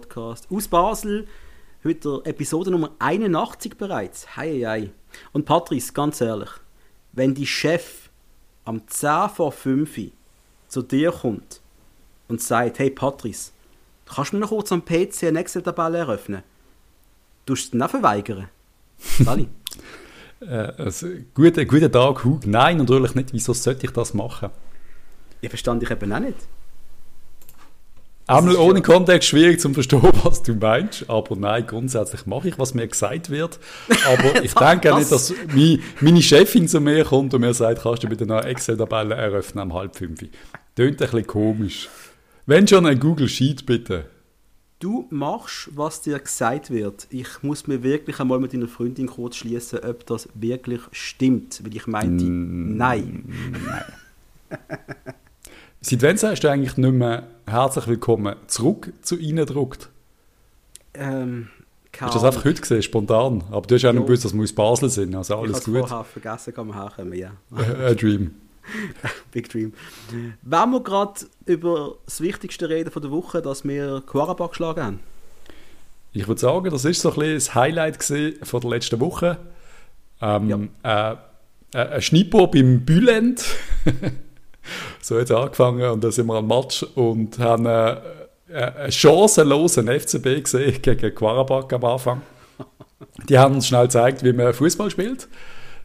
Podcast aus Basel. Heute Episode Nummer 81 bereits. Hei, hei. Und Patrice, ganz ehrlich, wenn die Chef am 10 vor 5 Uhr zu dir kommt und sagt, hey Patrice, kannst du mir noch kurz am PC eine Excel-Tabelle eröffnen? Du es dann auch verweigern? Sali? äh, also, guten, guten Tag, Hug. Nein, natürlich nicht. Wieso sollte ich das machen? Ich verstand dich eben auch nicht. Einmal ohne Kontext schwierig zu verstehen, was du meinst. Aber nein, grundsätzlich mache ich, was mir gesagt wird. Aber ich denke nicht, dass meine Chefin zu mir kommt und mir sagt, kannst du bitte eine Excel-Tabelle eröffnen um halb fünf. Tönt ein bisschen komisch. Wenn schon ein Google Sheet, bitte. Du machst, was dir gesagt wird. Ich muss mir wirklich einmal mit deiner Freundin kurz schließen, ob das wirklich stimmt. Weil ich meinte, mm, nein. Nein. Seit wann sagst du eigentlich nicht mehr herzlich willkommen zurück zu ihnen gedruckt? Ähm, Hast du das einfach heute gesehen, spontan? Aber du hast ja nicht gewusst, dass wir aus Basel sind, also alles ich gut. Ich habe vergessen, kann man herkommen, ja. A dream. Big Dream. Wenn wir gerade über das Wichtigste reden von der Woche, dass wir Quarabak geschlagen haben? Ich würde sagen, das ist so ein bisschen das Highlight von der letzten Woche. Ähm, ja. äh, äh, ein Schnippo beim Bülent. so hat es angefangen und dann sind wir am Match und haben äh, äh einen chancenlosen FCB gesehen gegen Quarabak am Anfang. Die haben uns schnell gezeigt, wie man Fußball spielt.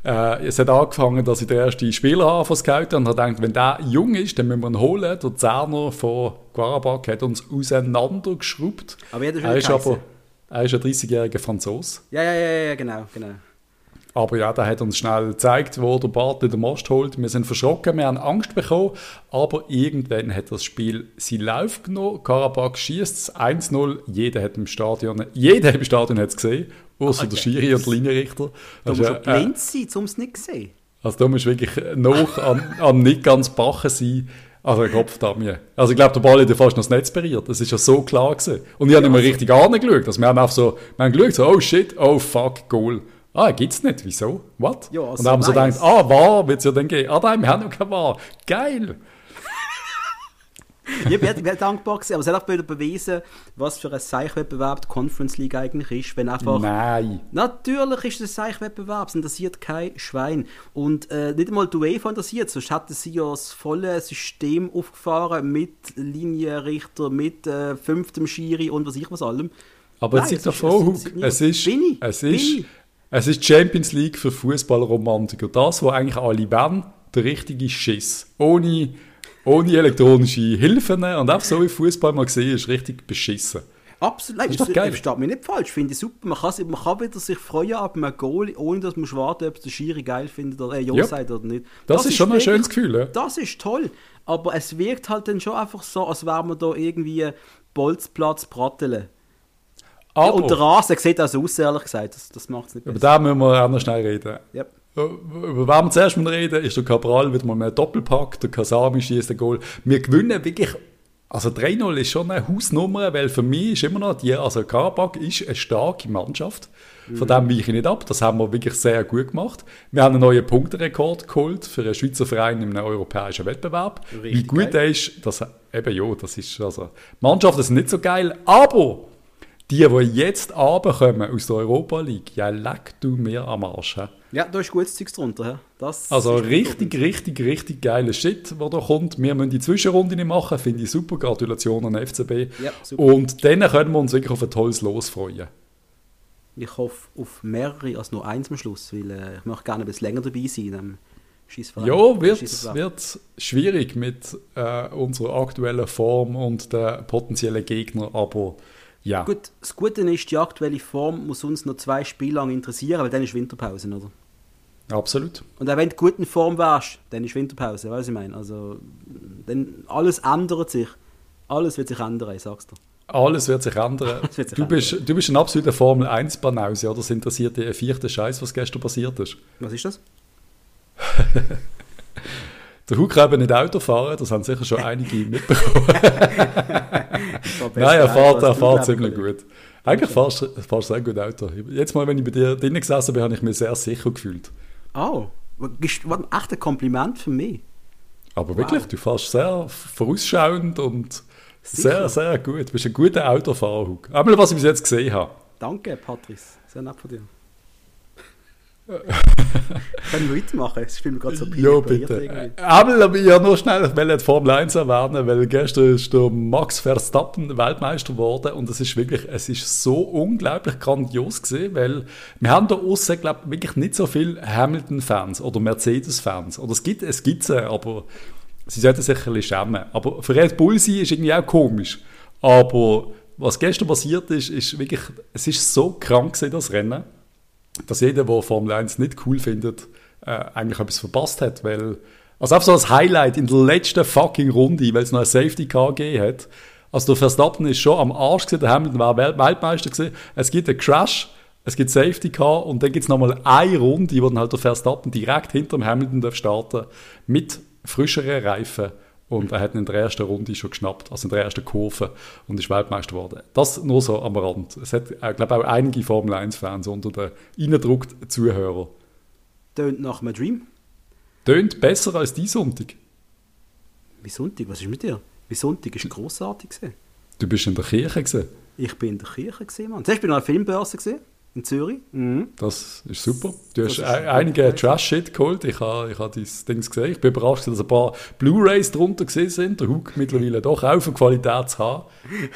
Äh, es hat angefangen, dass ich den ersten Spieler habe von Scouten und habe gedacht, wenn der jung ist, dann müssen wir ihn holen. Der Zerner von Quarabak hat uns auseinandergeschraubt. Aber er ist aber er ist ein 30-jähriger Franzose. Ja, ja, ja, ja, genau, genau. Aber ja, der hat uns schnell gezeigt, wo der Bart den Most holt. Wir sind verschrocken, wir haben Angst bekommen, aber irgendwann hat das Spiel seinen Lauf genommen. Karabakh schießt 1-0. Jeder hat im Stadion, jeder im Stadion hat es gesehen, außer okay. der Schiri und der Linienrichter. Da muss er blind sein, um es nicht zu sehen. Also da muss wirklich noch an, an nicht ganz bachen sein. Also ein Kopf da mir. Also ich glaube, der Ball hat ja fast noch das Netz berührt. Das ist ja so klar gewesen. Und ich habe nicht mehr richtig angeschaut. Also wir haben einfach so, wir haben geschaut, so, oh shit, oh fuck, Goal. Ah, gibt's nicht. Wieso? What? Ja, also und dann haben sie nice. gedacht, ah, wahr wird es ja dann gehen. Ah, nein, wir haben noch kein wahr. Geil! ich bin dankbar gewesen, aber es hat auch wieder bewiesen, was für ein Seichwettbewerb die Conference League eigentlich ist, wenn einfach... Nein! Natürlich ist es ein Seichwettbewerb, es interessiert kein Schwein. Und äh, nicht einmal die UEFA interessiert, sonst hätten sie ja das volle System aufgefahren mit Linienrichter, mit äh, fünftem Schiri und was ich was allem. Aber jetzt ist doch froh, es ist, es ist, es ist Champions League für Fußballromantiker. Das, was eigentlich alle wollen, der richtige Schiss. Ohne, ohne elektronische Hilfen und einfach so wie Fußball mal gesehen ist, richtig beschissen. Absolut, das ist doch geil. versteht mich nicht falsch, finde ich super. Man kann, man kann wieder sich freuen ab einem Goal, ohne dass man warten ob der Schiri geil findet oder äh, ja, sagt oder nicht. Das, das ist schon ein schönes Gefühl. Ja. Das ist toll, aber es wirkt halt dann schon einfach so, als wäre man da irgendwie Bolzplatz Bratteln. Aber, ja, und der Rasen sieht also aus, ehrlich gesagt. Das, das macht es nicht besser. Über den müssen wir auch noch schnell reden. Yep. Über wen wir zuerst mal reden, ist der Cabral wieder mal mehr Doppelpack, der Kasami schießt ein Goal. Wir gewinnen wirklich, also 3-0 ist schon eine Hausnummer, weil für mich ist immer noch die, also Karabakh ist eine starke Mannschaft. Von dem weiche ich nicht ab. Das haben wir wirklich sehr gut gemacht. Wir haben einen neuen Punkterekord geholt für einen Schweizer Verein in einem europäischen Wettbewerb. Richtig Wie gut der ist, das, eben ja, das ist, also, Mannschaften sind nicht so geil, aber die, die jetzt runterkommen aus der Europa League, ja, leck du mir am Arsch. He? Ja, da ist gutes Zeug drunter. Das also richtig, richtig, richtig geiler Shit, der da kommt. Wir müssen die Zwischenrunde nicht machen, finde ich super. Gratulation an den FCB. Ja, Und dann können wir uns wirklich auf ein tolles Los freuen. Ich hoffe auf mehrere als nur eins am Schluss, weil äh, ich möchte gerne ein bisschen länger dabei sein. Ja, wird, wird schwierig mit äh, unserer aktuellen Form und den potenziellen Gegnern, aber ja. Gut, das Gute ist, die aktuelle Form muss uns noch zwei Spiele lang interessieren, weil dann ist Winterpause, oder? Absolut. Und auch wenn du gut in Form wärst, dann ist Winterpause, weißt du, ich meine? Also, dann, alles ändert sich. Alles wird sich ändern, ich sag's dir. Alles wird sich ändern. wird sich du, ändern. Bist, du bist ein absoluter Formel 1-Banause, oder? Das interessiert dich ein vierter Scheiß, was gestern passiert ist. Was ist das? Der Hug kann eben nicht Auto fahren, das haben sicher schon einige mitbekommen. Nein, er fährt, er fährt ziemlich gut. Eigentlich okay. fährst du sehr gut Auto. Jetzt mal, wenn ich bei dir drinnen gesessen bin, habe ich mich sehr sicher gefühlt. Oh, das war ein echtes Kompliment für mich. Aber wow. wirklich, du fährst sehr vorausschauend und Sehr, sehr gut. Du bist ein guter Autofahrer, Hug. Einmal, was ich bis jetzt gesehen habe. Danke, Patrice. Sehr nett von dir. Können wir weitermachen? Es spielt mir gerade so Ja, bitte. Aber ich habe nur schnell ich will Formel 1 erwähnen, weil gestern ist der Max Verstappen Weltmeister geworden und es ist wirklich, es ist so unglaublich grandios gesehen, weil wir haben da außen, glaube ich, wirklich nicht so viele Hamilton-Fans oder Mercedes-Fans. Oder es gibt, es gibt sie, aber sie sollten sich ein bisschen schämen. Aber für Red Bull sein ist irgendwie auch komisch. Aber was gestern passiert ist, ist wirklich, es ist so krank gewesen, das Rennen dass jeder, der Formel 1 nicht cool findet, äh, eigentlich etwas verpasst hat, weil also einfach so als Highlight in der letzten fucking Runde, weil es noch ein Safety Car gegeben hat. Also der Verstappen ist schon am Arsch gewesen, der Hamilton war Welt Weltmeister gewesen. Es gibt einen Crash, es gibt Safety Car und dann gibt es nochmal eine Runde, wo dann halt der Verstappen direkt hinter dem Hamilton darf starten mit frischeren Reifen und er hat ihn in der ersten Runde schon geschnappt, also in der ersten Kurve und ist Weltmeister geworden. Das nur so am Rand. Es hat, ich äh, glaube auch einige Formel 1-Fans unter den reingedruckten Zuhörern. Tönt nach einem Dream. Tönt besser als die Sonntag. Wie Sonntag? Was ist mit dir? Wie Sonntag ist grossartig gewesen. Du bist in der Kirche gesehen. Ich bin in der Kirche gesehen, Mann. Zuerst bin ich an einer Filmbörse gesehen in Zürich. Mhm. Das ist super. Du das hast einige Trash-Shit geholt. Ich habe ich ha dieses Ding gesehen. Ich bin überrascht, dass ein paar Blu-Rays drunter gesehen sind. Der Hook mittlerweile doch auch für Qualität zu haben.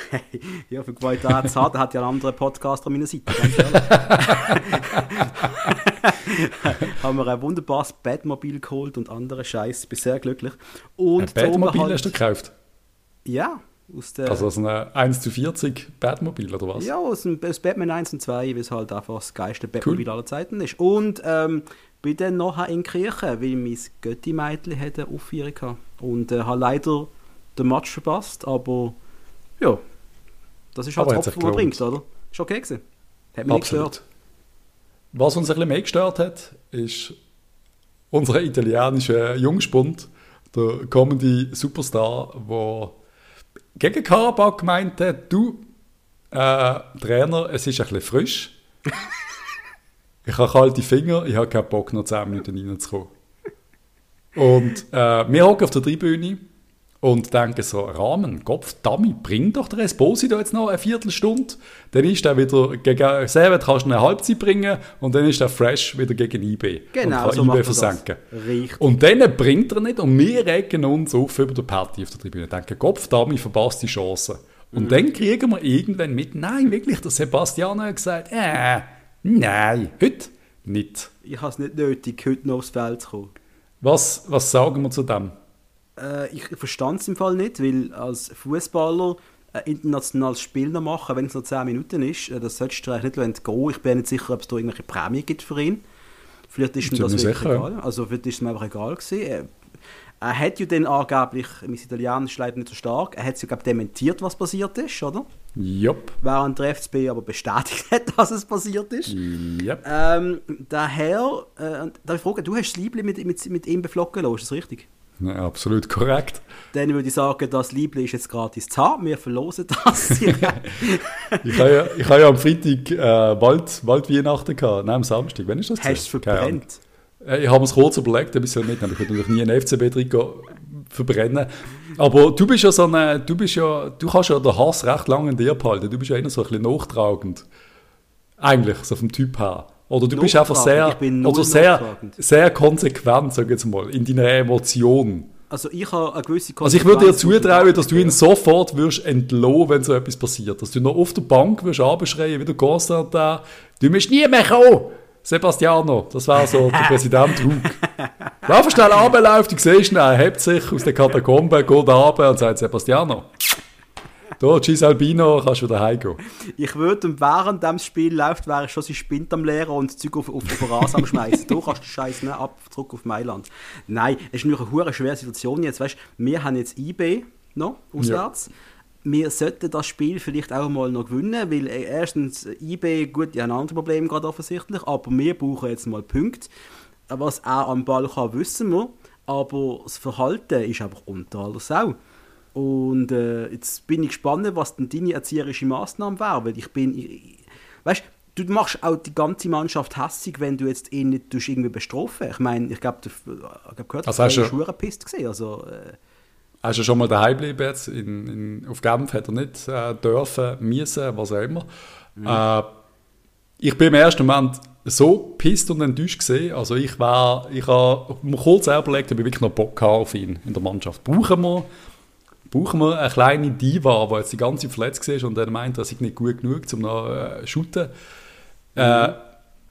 ja, für Qualität zu haben, da hat ja ein anderer Podcast an meiner Seite. haben wir ein wunderbares Batmobil geholt und andere Scheiß. Ich bin sehr glücklich. Und ein Batmobil halt, hast du gekauft? Ja, aus der, also aus einer 1 zu 40 Batmobil oder was? Ja, aus, dem, aus Batman 1 und 2, wie es halt einfach das geilste Batmobil cool. aller Zeiten ist. Und ähm, bin dann nachher in Kirche, weil mein Götti-Mädchen hatte eine Aufführung hatte. Und äh, habe leider den Match verpasst, aber ja, das ist halt aber das Opfer, was bringt, oder? Ist okay gewesen. Hat mich Absolut. nicht gestört. Was uns ein bisschen mehr gestört hat, ist unser italienischer Jungspund, der Comedy-Superstar, der gegen Karabakh meinte, du, äh, Trainer, es ist ein bisschen frisch. ich habe kalte Finger, ich habe keinen Bock, noch 10 Minuten reinzukommen. Und äh, wir hocken auf der Tribüne und denken so, Rahmen, Kopf, Dummy, bring doch der Esposito jetzt noch eine Viertelstunde. Dann ist er wieder gegen Servet kannst du eine Halbzeit bringen und dann ist er fresh wieder gegen IB. Genau, und kann so IB versenken. Und dann bringt er nicht und wir regen uns auf über den Party auf der Tribüne. Denken, Kopf, Dummy, verpasst die Chance. Und mhm. dann kriegen wir irgendwann mit, nein, wirklich, der Sebastian hat gesagt, äh, nein, heute nicht. Ich habe es nicht nötig, heute noch aufs Feld zu kommen. Was, was sagen wir zu dem? Äh, ich verstand es im Fall nicht, weil als Fußballer ein internationales Spiel noch machen, wenn es noch 10 Minuten ist, äh, das solltest du eigentlich nicht gehen. Ich bin nicht sicher, ob es da irgendwelche Prämie gibt für ihn. Vielleicht ist ihm das wirklich sicher. egal. Also vielleicht ist es mir einfach egal gewesen. Er, er hat ja dann angeblich, mein Italienisch ist leider nicht so stark, er hat es ja glaube dementiert, was passiert ist, oder? Jupp. Während der FCB aber bestätigt hat, dass es passiert ist. Jupp. Ähm, daher, äh, darf ich fragen, du hast das Liebling mit, mit, mit ihm beflocken lassen, ist das richtig? Ja, absolut korrekt. Dann würde ich sagen, das Liebling ist jetzt gratis zu haben. Wir verlosen das. ich habe ja, ich ja am Freitag äh, Wald, Waldweihnachten gehabt, nein, am Samstag. Wann ist das? Hast du es verbrennt? Äh, ich habe es kurz überlegt, ein bisschen mitnehmen. Ich würde natürlich nie ein FCB-Trikot verbrennen. Aber du bist ja so eine, du bist ja, du kannst ja den Hass recht lange in dir behalten. Du bist ja eher so ein bisschen nachtragend. Eigentlich, so vom Typ her. Oder du bist einfach sehr, oder sehr, sehr konsequent, sag jetzt mal, in deiner Emotion. Also ich habe eine gewisse Konsequenz. Also ich würde dir zutrauen, dass du ihn sofort wirst entlohnen, wenn so etwas passiert. Dass du noch auf der Bank wirst abschreien, wie der Constantin, du musst nie mehr kommen. Sebastiano, das war so der Präsident Hug. Lauf schnell runterläuft, du siehst ihn, er hebt sich aus den Katakomben, geht runter und sagt, Sebastiano, da, Gis Albino, kannst du wieder heimgehen. Ich würde, während dem Spiel läuft, wäre ich schon sein Spind am Leeren und das Zeug auf, auf den am Schmeißen. du kannst den Scheiß nicht ab, zurück auf Mailand. Nein, es ist natürlich eine schwere Situation jetzt. Weißt, wir haben jetzt IB noch auswärts. Ja wir sollten das Spiel vielleicht auch mal noch gewinnen, weil äh, erstens IB, gut, die haben andere Probleme gerade offensichtlich, aber wir brauchen jetzt mal Punkte. Was auch am Ball kann, wissen wir, aber das Verhalten ist einfach unter aller Sau. Und äh, jetzt bin ich gespannt, was denn deine erzieherische Maßnahme wäre, weil ich bin, ich, weißt du machst auch die ganze Mannschaft hässig, wenn du jetzt ihn nicht irgendwie bestrafen. Ich meine, ich glaube, du hast gehört, also hast du pisst gesehen, also äh, ist ja schon mal daheim geblieben jetzt. In, in, auf Genf hat er nicht äh, dürfen, müssen, was auch immer. Mhm. Äh, ich bin im ersten Moment so pisst und enttäuscht gesehen. Also ich war, ich habe mir kurz überlegt, ob ich wirklich noch Bock habe auf ihn in der Mannschaft. Brauchen wir, brauchen wir eine kleine Diva, die jetzt die ganze verletzt ist und dann meint, dass ich nicht gut genug um noch äh, shooten. Mhm. Äh,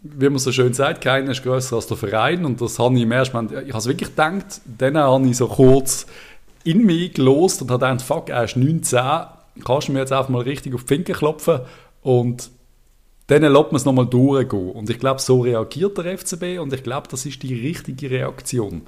wie man so schön sagt, keiner ist grösser als der Verein und das habe ich im ersten Moment, ich habe es wirklich gedacht, dann habe ich so kurz in mich gelost und habe gedacht, fuck, er ist 19, kannst du mir jetzt einfach mal richtig auf die Finger klopfen und dann lässt man es nochmal durchgehen. Und ich glaube, so reagiert der FCB und ich glaube, das ist die richtige Reaktion.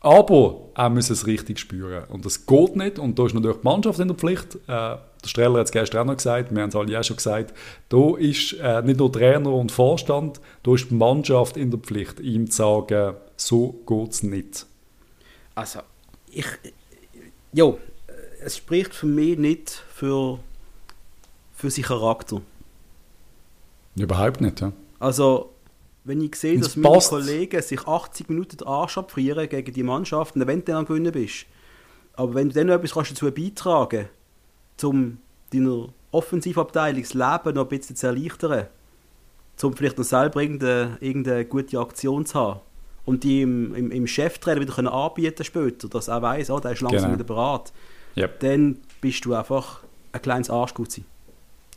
Aber er muss es richtig spüren. Und das geht nicht. Und da ist natürlich die Mannschaft in der Pflicht. Äh, der Streller hat es gestern auch noch gesagt, wir haben es alle auch schon gesagt. Da ist äh, nicht nur Trainer und Vorstand, da ist die Mannschaft in der Pflicht, ihm zu sagen, so geht es nicht. Also, ich. Jo, es spricht für mich nicht für, für seinen Charakter. Überhaupt nicht, ja. Also, wenn ich sehe, dass meine Kollegen sich 80 Minuten den Arsch abfrieren gegen die Mannschaft und wenn du dann gewinnen bist, aber wenn du dann noch etwas kannst dazu beitragen kannst, um deiner Offensivabteilung das Leben noch ein bisschen zu erleichtern, um vielleicht noch selber irgendeine, irgendeine gute Aktion zu haben und die im, im, im Cheftrainer wieder können anbieten später, dass er weiß, oh, der ist langsam genau. wieder bereit, yep. dann bist du einfach ein kleines Arschgutzi.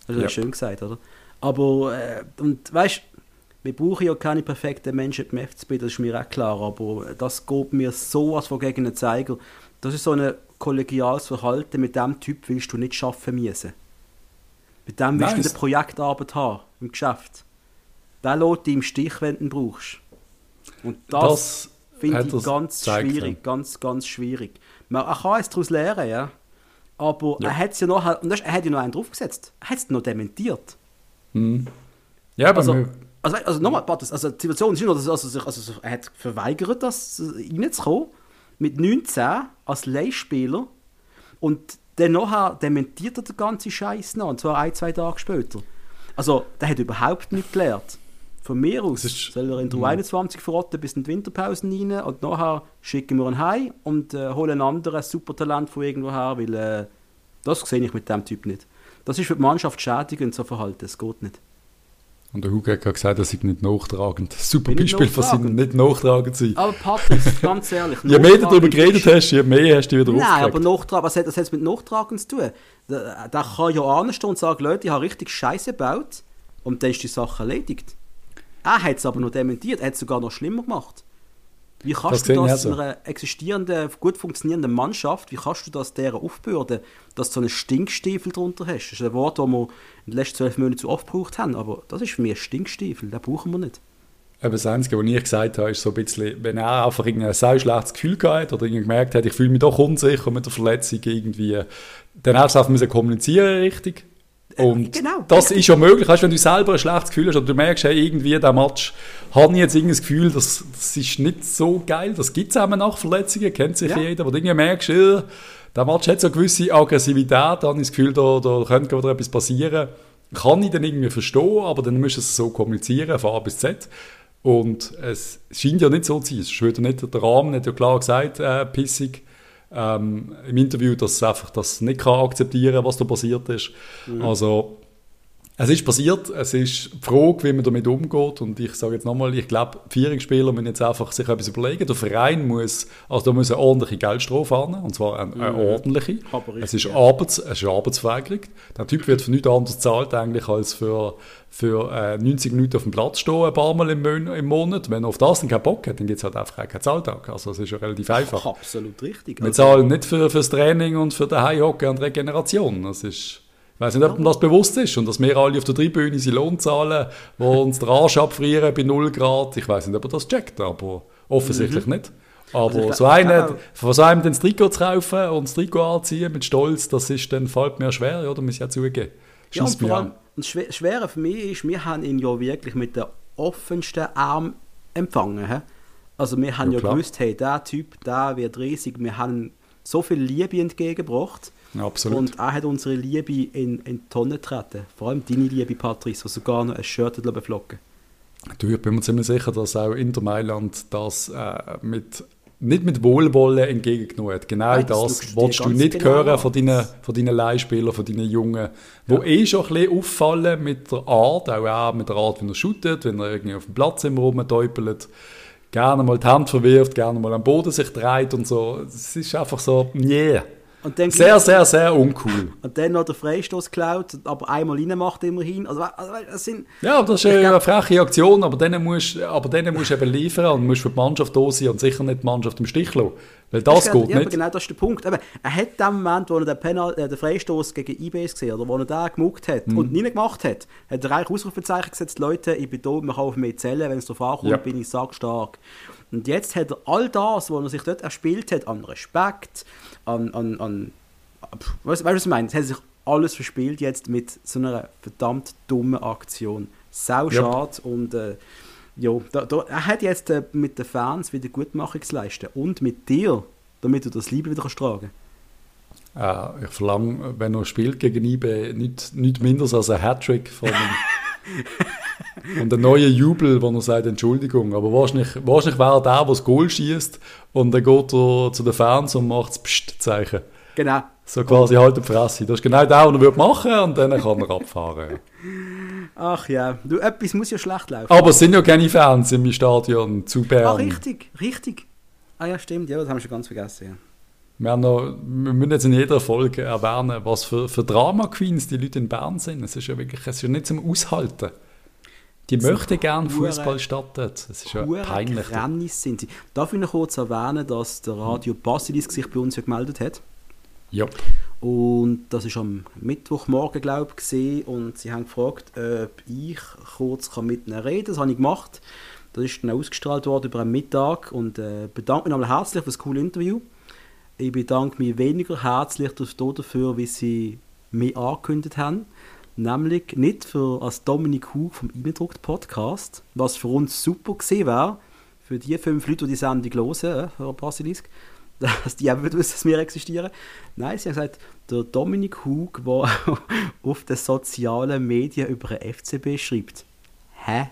Das ist yep. schön gesagt, oder? Aber, äh, und weißt wir brauchen ja keine perfekten Menschen im FCB, das ist mir auch klar, aber das geht mir sowas von gegen den Zeiger. Das ist so ein kollegiales Verhalten, mit dem Typ willst du nicht schaffen müssen. Mit dem willst nice. du eine Projektarbeit haben im Geschäft. Der lässt dich im Stich, wenn du ihn brauchst. Und das, das finde ich ganz schwierig, ja. ganz, ganz schwierig. Man kann es daraus lernen, ja. Aber ja. er hat ja noch, und er hat ja noch einen draufgesetzt. Er hat es noch dementiert. Mhm. Ja, aber also, also, also nochmal, also die Situation ist nur, dass also, also, er hat verweigert, das reinzukommen, mit 19 als Leihspieler und dann nachher dementiert er den ganzen Scheiß noch, und zwar ein, zwei Tage später. Also, der hat überhaupt nicht gelernt. Von mir aus ist, soll er in der mhm. 21 verrotten bis in die Winterpause rein und nachher schicken wir ihn heim und äh, holen ein anderes Supertalent von irgendwo her, weil äh, das sehe ich mit dem Typ nicht. Das ist für die Mannschaft schädigend, so Verhalten, das geht nicht. Und der Hugo hat gesagt, dass ich nicht nachtragend. Super Beispiel von seinem nicht nachtragend sein. Aber Patrick, ganz ehrlich. je mehr du darüber geredet hast, je mehr hast du wieder Nein, aber nachtragend, was hat das jetzt mit nachtragend zu tun? Der, der kann ja anstehen und sagen, Leute, ich habe richtig Scheiße gebaut und dann ist die Sache erledigt. Er hat es aber noch dementiert, er hat es sogar noch schlimmer gemacht. Wie kannst das du das in einer existierenden, gut funktionierenden Mannschaft, wie kannst du das deren aufbürden, dass du so einen Stinkstiefel drunter hast? Das ist ein Wort, das wir in den letzten zwölf Monaten zu oft gebraucht haben, aber das ist für mich ein Stinkstiefel, den brauchen wir nicht. Aber das Einzige, was ich gesagt habe, ist so ein bisschen, wenn er einfach ein sehr schlechtes Gefühl gehabt oder gemerkt hat, ich fühle mich doch unsicher mit der Verletzung irgendwie, dann hast du einfach kommunizieren richtig und genau. das ist ja möglich, weißt, wenn du selber ein schlechtes Gefühl hast oder du merkst, hey, irgendwie der Match, habe ich jetzt irgendwie das Gefühl, das, das ist nicht so geil, das gibt es auch nach Verletzungen, kennt sich ja. jeder, aber du irgendwie merkst, äh, der Match hat so eine gewisse Aggressivität, da habe ich das Gefühl, da, da könnte wieder etwas passieren. Kann ich dann irgendwie verstehen, aber dann musst du es so kommunizieren, von A bis Z. Und es scheint ja nicht so zu sein. Es ist nicht, der Rahmen hat ja klar gesagt, äh, pissig ähm, im Interview, dass es einfach das nicht kann akzeptieren was da passiert ist. Mhm. Also es ist passiert, es ist die Frage, wie man damit umgeht und ich sage jetzt nochmal, ich glaube, die Führungsspieler müssen jetzt einfach sich etwas überlegen. Der Verein muss, also da muss eine ordentliche Geldstrafe haben, und zwar eine, eine mhm. ordentliche. Es ist, ja. Arbeits, es ist Arbeitsverweigerung. Der Typ wird für nichts anderes bezahlt eigentlich als für, für äh, 90 Minuten auf dem Platz stehen, ein paar Mal im, im Monat. Wenn er auf das dann keinen Bock hat, dann gibt es halt einfach keinen Zahltag. Also es ist ja relativ einfach. Absolut richtig. Wir also, zahlen nicht für, fürs Training und für den Heimhocken und Regeneration. Das ist ich weiß nicht, ob ihm das bewusst ist und dass wir alle auf der Tribüne unsere Lohn zahlen, wo uns der Arsch abfrieren bei 0 Grad. Ich weiß nicht, ob er das checkt, aber offensichtlich mhm. nicht. Aber also so einen, von so einem das Trikot zu kaufen und das Trikot anziehen mit Stolz, das ist dann fällt mir schwer, oder? Muss ich ja zugeben. Ja, und vor allem, das Schwere für mich ist, wir haben ihn ja wirklich mit der offensten Arm empfangen. He? Also wir haben ja, ja gewusst, hey, der Typ, der wird riesig, wir haben so viel Liebe entgegengebracht. Absolut. Und er hat unsere Liebe in, in die Tonne getreten. Vor allem deine Liebe, Patrice, die sogar noch ein Shirt beflocken Du, ich bin mir ziemlich sicher, dass auch Inter Mailand das äh, mit nicht mit Wohlwollen entgegengenommen hat. Genau Nein, das das willst du nicht genau hören von deinen, von deinen Leihspielern, von deinen Jungen, die eh schon ein bisschen auffallen mit der Art, auch, auch mit der Art, wie er shootet, wenn er irgendwie auf dem Platz immer rumtäupelt, gerne mal die Hand verwirft, gerne mal am Boden sich dreht und so. Es ist einfach so, yeah. Dann, Sehr, sehr, sehr uncool. und dann noch der Freistoß geklaut, aber einmal rein macht immerhin. Also, also das sind, Ja, aber das ist eine freche Aktion, aber dann musst aber dann musst du eben liefern und musst für die Mannschaft da sein und sicher nicht die Mannschaft im Stich lassen. Weil das ja, geht ja, nicht. genau das ist der Punkt. Eben, er hat den Moment, wo er den, Penal, äh, den Freistoß gegen IBS gesehen oder wo er den gemuckt hat Mhm. und nicht gemacht hat, hat er eigentlich Ausrufezeichen gesetzt, Leute, ich bin da, man kann auf mich zählen, wenn es darauf ankommt, Ja. bin ich sackstark. Und jetzt hat er all das, was er sich dort erspielt hat, an Respekt, an, an, an weißt, weißt du, was ich meine? Es hat sich alles verspielt jetzt mit so einer verdammt dummen Aktion. Sau Ja. schade und äh, ja, da, da, er hat jetzt äh, mit den Fans wieder Gutmachung zu leisten und mit dir, damit du das Liebe wieder kannst tragen Äh, ich verlange, wenn er spielt gegen IB, nicht, nicht minder als ein Hattrick von und einen neuen Jubel, wo er sagt Entschuldigung. Aber wahrscheinlich, wahrscheinlich wäre er der, der das Goal schießt und dann geht er zu den Fans und macht das Psst-Zeichen. Genau. So quasi halt die Fresse. Das ist genau das, was er würde machen und dann kann er abfahren. Ach ja, du, etwas muss ja schlecht laufen. Aber es sind ja keine Fans im Stadion zu Bern. Ah, richtig, richtig. Ah ja, stimmt, ja, das haben wir schon ganz vergessen. Ja. Wir, haben noch, wir müssen jetzt in jeder Folge erwähnen, was für, für Drama-Queens die Leute in Bern sind. Es ist ja wirklich es ist ja nicht zum Aushalten. Die Das möchten gerne Fußball statten. Es ist ja peinlich. Grannis sind sie. Darf ich noch kurz erwähnen, dass der Radio Basilisk sich bei uns ja gemeldet hat? Ja. Und das ist am Mittwochmorgen, glaube ich, gesehen und sie haben gefragt, ob ich kurz kann mit ihnen reden Das habe ich gemacht. Das ist dann ausgestrahlt worden über einen Mittag und äh, bedanke mich nochmal herzlich für das coole Interview. Ich bedanke mich weniger herzlich dafür, wie sie mich angekündigt haben. Nämlich nicht für als Dominik Hug vom Eindruckt Podcast, was für uns super gewesen wäre, für die fünf Leute, die die Sendung hören, äh, für Basilisk, dass die auch wissen, dass wir existieren. Nein, sie haben gesagt, der Dominik Hug, der auf den sozialen Medien über den FCB schreibt. Hä?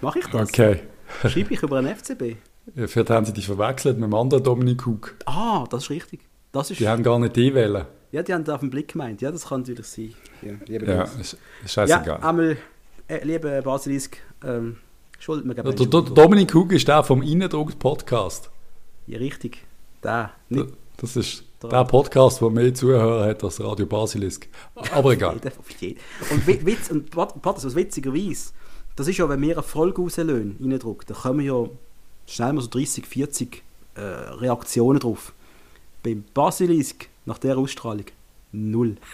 Mache ich das? Okay. Schreibe ich über einen FCB? Ja, Vielleicht haben sie dich verwechselt mit dem anderen Dominik Hug. Ah, das ist richtig. Das ist, Die haben gar nicht die wählen. Ja, die haben da auf den Blick gemeint. Ja, das kann natürlich sein. Ja, Ja, ist, ist ja scheißegal. einmal, äh, liebe Basilisk, ähm, schuldet mir gerne der, der Dominik Hug ist der vom Eindruckt Podcast. Ja, richtig. Der. Nicht Das ist Der- der Podcast, der mehr Zuhörer hat als Radio Basilisk. Aber egal. Und Wi- Witz, und Pat- Patrick, was witzigerweise, das ist ja, wenn wir eine Folge rauslösen, reindrücken, dann kommen ja schnell mal so 30, 40 äh, Reaktionen drauf. Beim Basilisk, nach der Ausstrahlung, null.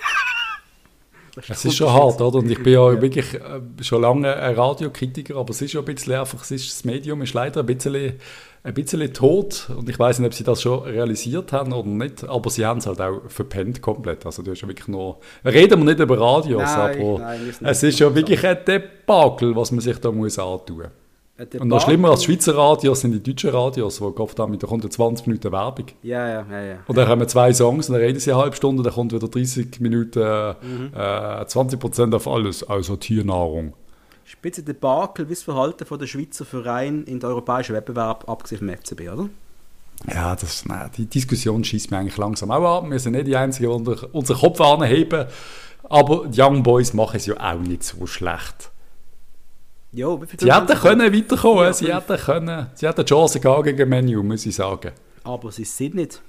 Das Es ist schon hart, oder? Und ich bin ja, wirklich äh, schon lange ein Radiokritiker, aber es ist ja ein bisschen einfach, es ist, das Medium ist leider ein bisschen, ein bisschen tot. Und ich weiß nicht, ob sie das schon realisiert haben oder nicht, aber sie haben es halt auch verpennt komplett. Also du hast ja wirklich nur, reden wir nicht über Radios, Nein, aber nein, wir sind es nicht ist ja so wirklich ein Debakel, was man sich da muss antun Ein Und noch schlimmer als Schweizer Radios sind die deutschen Radios, wo oft damit, da kommt ja 20 Minuten Werbung. Ja, ja, ja, ja. Und dann haben wir zwei Songs und dann reden sie eine halbe Stunde, dann kommt wieder 30 Minuten, äh, Mhm. äh, 20% auf alles, also Tiernahrung. Spitze Debakel wie das Verhalten von der Schweizer Verein in den europäischen Wettbewerb, abgesehen vom FCB, oder? Ja, das, nein, die Diskussion schießt mir eigentlich langsam auch ab. Wir sind nicht die Einzigen, die unseren Kopf anheben. Aber die Young Boys machen es ja auch nicht so schlecht. Ja, wie viel Sie hätten können weiterkommen, Ja, sie hätten können, sie hätten Chance gehabt gegen Menu, muss ich sagen. Aber sie sind nicht.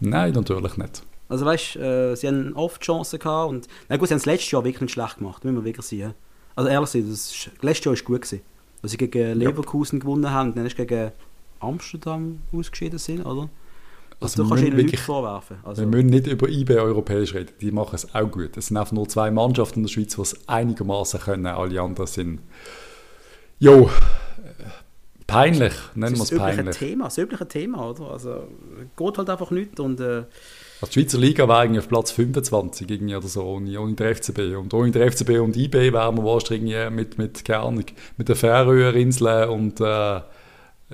Nein, natürlich nicht. Also weißt, äh, sie haben oft Chancen gehabt und na gut, sie haben es letztes Jahr wirklich nicht schlecht gemacht, müssen wir wirklich sagen. Also ehrlich das ist, letztes Jahr war gut gewesen. Als sie gegen Leverkusen gewonnen haben, dann ist gegen Amsterdam ausgeschieden sind, oder? Also, Also du kannst ihnen nichts wirklich- vorwerfen. Also, Wir müssen nicht über IB europäisch reden, die machen es auch gut. Es sind einfach nur zwei Mannschaften in der Schweiz, die es einigermaßen können, alle anderen sind. Jo, peinlich, nennen wir es ist das peinlich. Thema, das übliche Thema, oder? Also geht halt einfach nicht und äh, Also die Schweizer Liga wäre irgendwie auf Platz 25 irgendwie oder so, ohne, ohne den FCB. Und ohne den FCB und IB wären wir wahrscheinlich irgendwie mit, mit, keine Ahnung, mit den Färöerinseln und äh,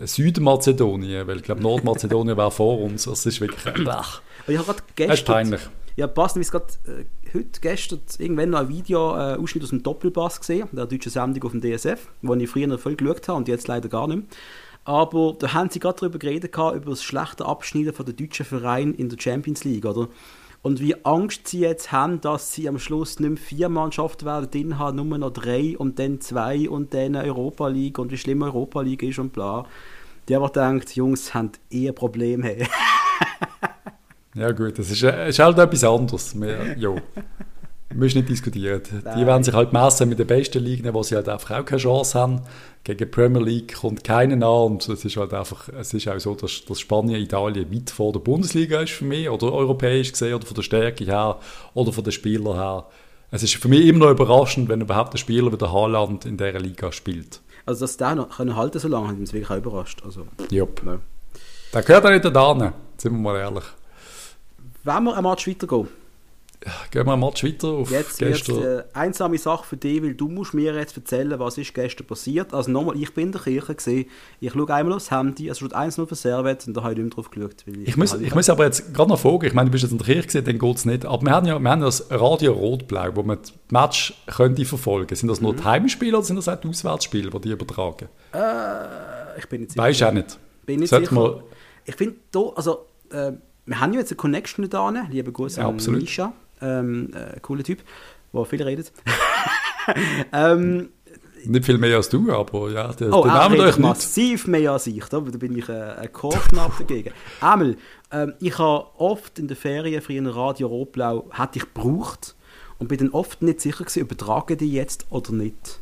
Südmazedonien, weil ich glaube Nordmazedonien wäre vor uns. Das ist wirklich, äh, ich habe gerade gestern... Ja, passt, wie es gerade äh, heute, gestern, irgendwann noch ein Video, äh, Ausschnitt aus dem Doppelpass gesehen, der deutschen Sendung auf dem DSF, wo ich früher noch voll geschaut habe und jetzt leider gar nicht mehr. Aber da haben sie gerade darüber geredet, über das schlechte Abschneiden der deutschen Verein in der Champions League, oder? Und wie Angst sie jetzt haben, dass sie am Schluss nicht mehr vier Mannschaften werden drin haben, nur noch drei und dann zwei und dann Europa League und wie schlimm Europa League ist und bla. Die aber denkt, Jungs haben eher Probleme. ja gut, das ist, äh, ist halt etwas anderes. Wir, ja. Müssen nicht diskutieren. Nein. Die werden sich halt messen mit den besten Ligen, wo sie halt einfach auch keine Chance haben. Gegen die Premier League kommt keiner an und es ist halt einfach, es ist auch so, dass, dass Spanien, Italien weit vor der Bundesliga ist für mich, oder europäisch gesehen, oder von der Stärke her, oder von den Spielern her. Es ist für mich immer noch überraschend, wenn überhaupt ein Spieler wie der Haaland in dieser Liga spielt. Also, dass der noch können halten so lange, hat uns wirklich auch überrascht. Also, Jupp. Ja. Der gehört auch nicht da sind wir mal ehrlich. Wenn wir ein Match weitergehen, Gehen wir einen Match weiter auf jetzt. Jetzt eine einsame Sache für dich, weil du musst mir jetzt erzählen, was ist gestern passiert. Also nochmal, ich bin in der Kirche gesehen, ich schaue einmal aufs Handy, es steht 1-0 für Servet und da habe ich nicht mehr drauf geschaut. ich, ich, muss, ich muss aber jetzt gerade noch fragen, ich meine, du bist jetzt in der Kirche gesehen, dann geht es nicht, aber wir haben ja, wir haben das Radio Rot-Blau, wo man das Match könnte verfolgen. Sind das nur mhm. die Heimspiele oder sind das auch die Auswärtsspiele, die die übertragen? Äh, ich bin nicht sicher. Weißt du auch nicht? Bin nicht Sollte sicher. Ich finde, also, äh, wir haben ja jetzt eine Connection da, liebe Grüße ja, an Misha. Ähm, äh, cooler Typ, der viel redet. ähm, nicht viel mehr als du, aber ja, der, oh, den Namen euch massiv mehr als ich, da, da bin ich äh, ein Chorknapp dagegen. Einmal, ähm, ich habe oft in den Ferien für einen Radio Rotblau, hätte ich gebraucht und bin dann oft nicht sicher gewesen, übertragen die jetzt oder nicht.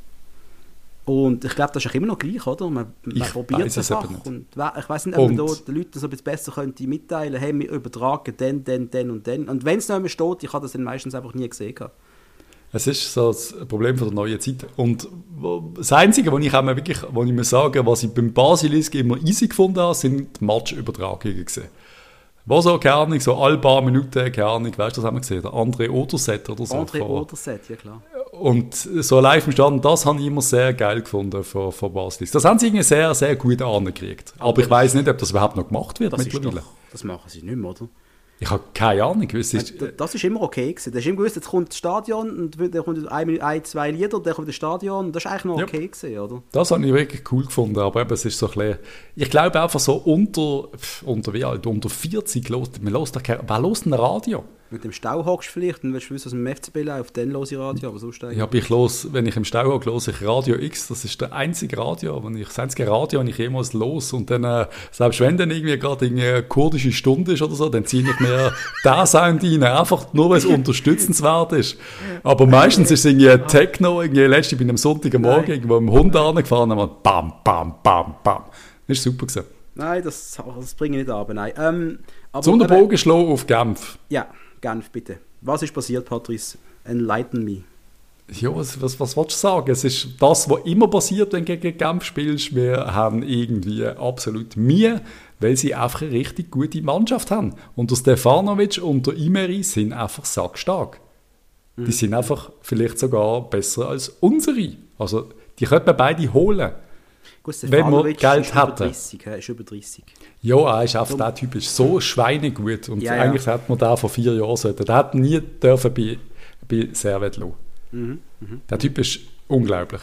Und ich glaube, das ist auch immer noch gleich, oder? Man, man probiert es einfach. Und ich weiß nicht, ob und man da den Leuten so ein bisschen besser könnte mitteilen hey, wir übertragen den, den, den und den. Und wenn es noch immer steht, ich habe das dann meistens einfach nie gesehen. Es ist so das Problem von der neuen Zeit. Und das Einzige, was ich auch wirklich, wo ich mir sage, was ich beim Basilisk immer easy gefunden habe, sind Matchübertragungen gesehen. Was so, keine Ahnung, so alle paar Minuten, keine Ahnung, weißt du, das haben wir gesehen, der André Oderset oder so. André Oderset, ja klar. Und so live im Stadion, das habe ich immer sehr geil gefunden von, von Baslis. Das haben sie irgendwie sehr, sehr gut angekriegt. Aber, Aber ich weiß nicht, ob das überhaupt noch gemacht wird das mittlerweile. Doch, das machen sie nicht mehr, oder? Ich habe keine Ahnung. Es ist, das ist immer okay gewesen. Das ist immer gewusst, jetzt kommt das Stadion und dann kommt ein, ein zwei Lieder, dann kommt das Stadion und das ist eigentlich noch okay ja. gewesen, oder? Das habe ich wirklich cool gefunden, aber eben, es ist so ein bisschen, ich glaube einfach so unter, unter wie alt, unter 40 los, man los da, wer los ein Radio? Mit dem Stau hockst vielleicht und willst du wissen, was im FCB läuft, dann los ich Radio, aber sonst Ja, ich los, wenn ich im Stau hocke, los ich Radio X, das ist der einzige Radio, wenn ich, das einzige Radio, wenn ich jemals los und dann, äh, selbst wenn dann irgendwie gerade eine kurdische Stunde ist oder so, dann ziehe ich mir den Sound rein, einfach nur, weil es unterstützenswert ist. Aber meistens ist es irgendwie Techno, irgendwie letztens bin ich am Sonntagmorgen irgendwo im Hund angefahren und bam, bam, bam, bam. Das war super gewesen. Nein, das, das bringe ich nicht ab, nein. Ähm, aber, Sonderbogen schlagen auf Genf. Ja. Genf, bitte. Was ist passiert, Patrice? Enlighten me. Ja, was, was, was willst du sagen? Es ist das, was immer passiert, wenn du gegen Genf spielst. Wir haben irgendwie absolut Mühe, weil sie einfach eine richtig gute Mannschaft haben. Und der Stefanovic und der Imeri sind einfach sackstark. Mhm. Die sind einfach vielleicht sogar besser als unsere. Also, die könnte man beide holen. Gut, wenn man Geld. Er ist über 30. Ja, er ist einfach, der Typ ist so schweinegut. Und ja, eigentlich ja. hätte man da vor vier Jahren sollten. Der hätte nie dürfen bei, bei Servet lassen. Mhm, mh. Der Typ ist unglaublich.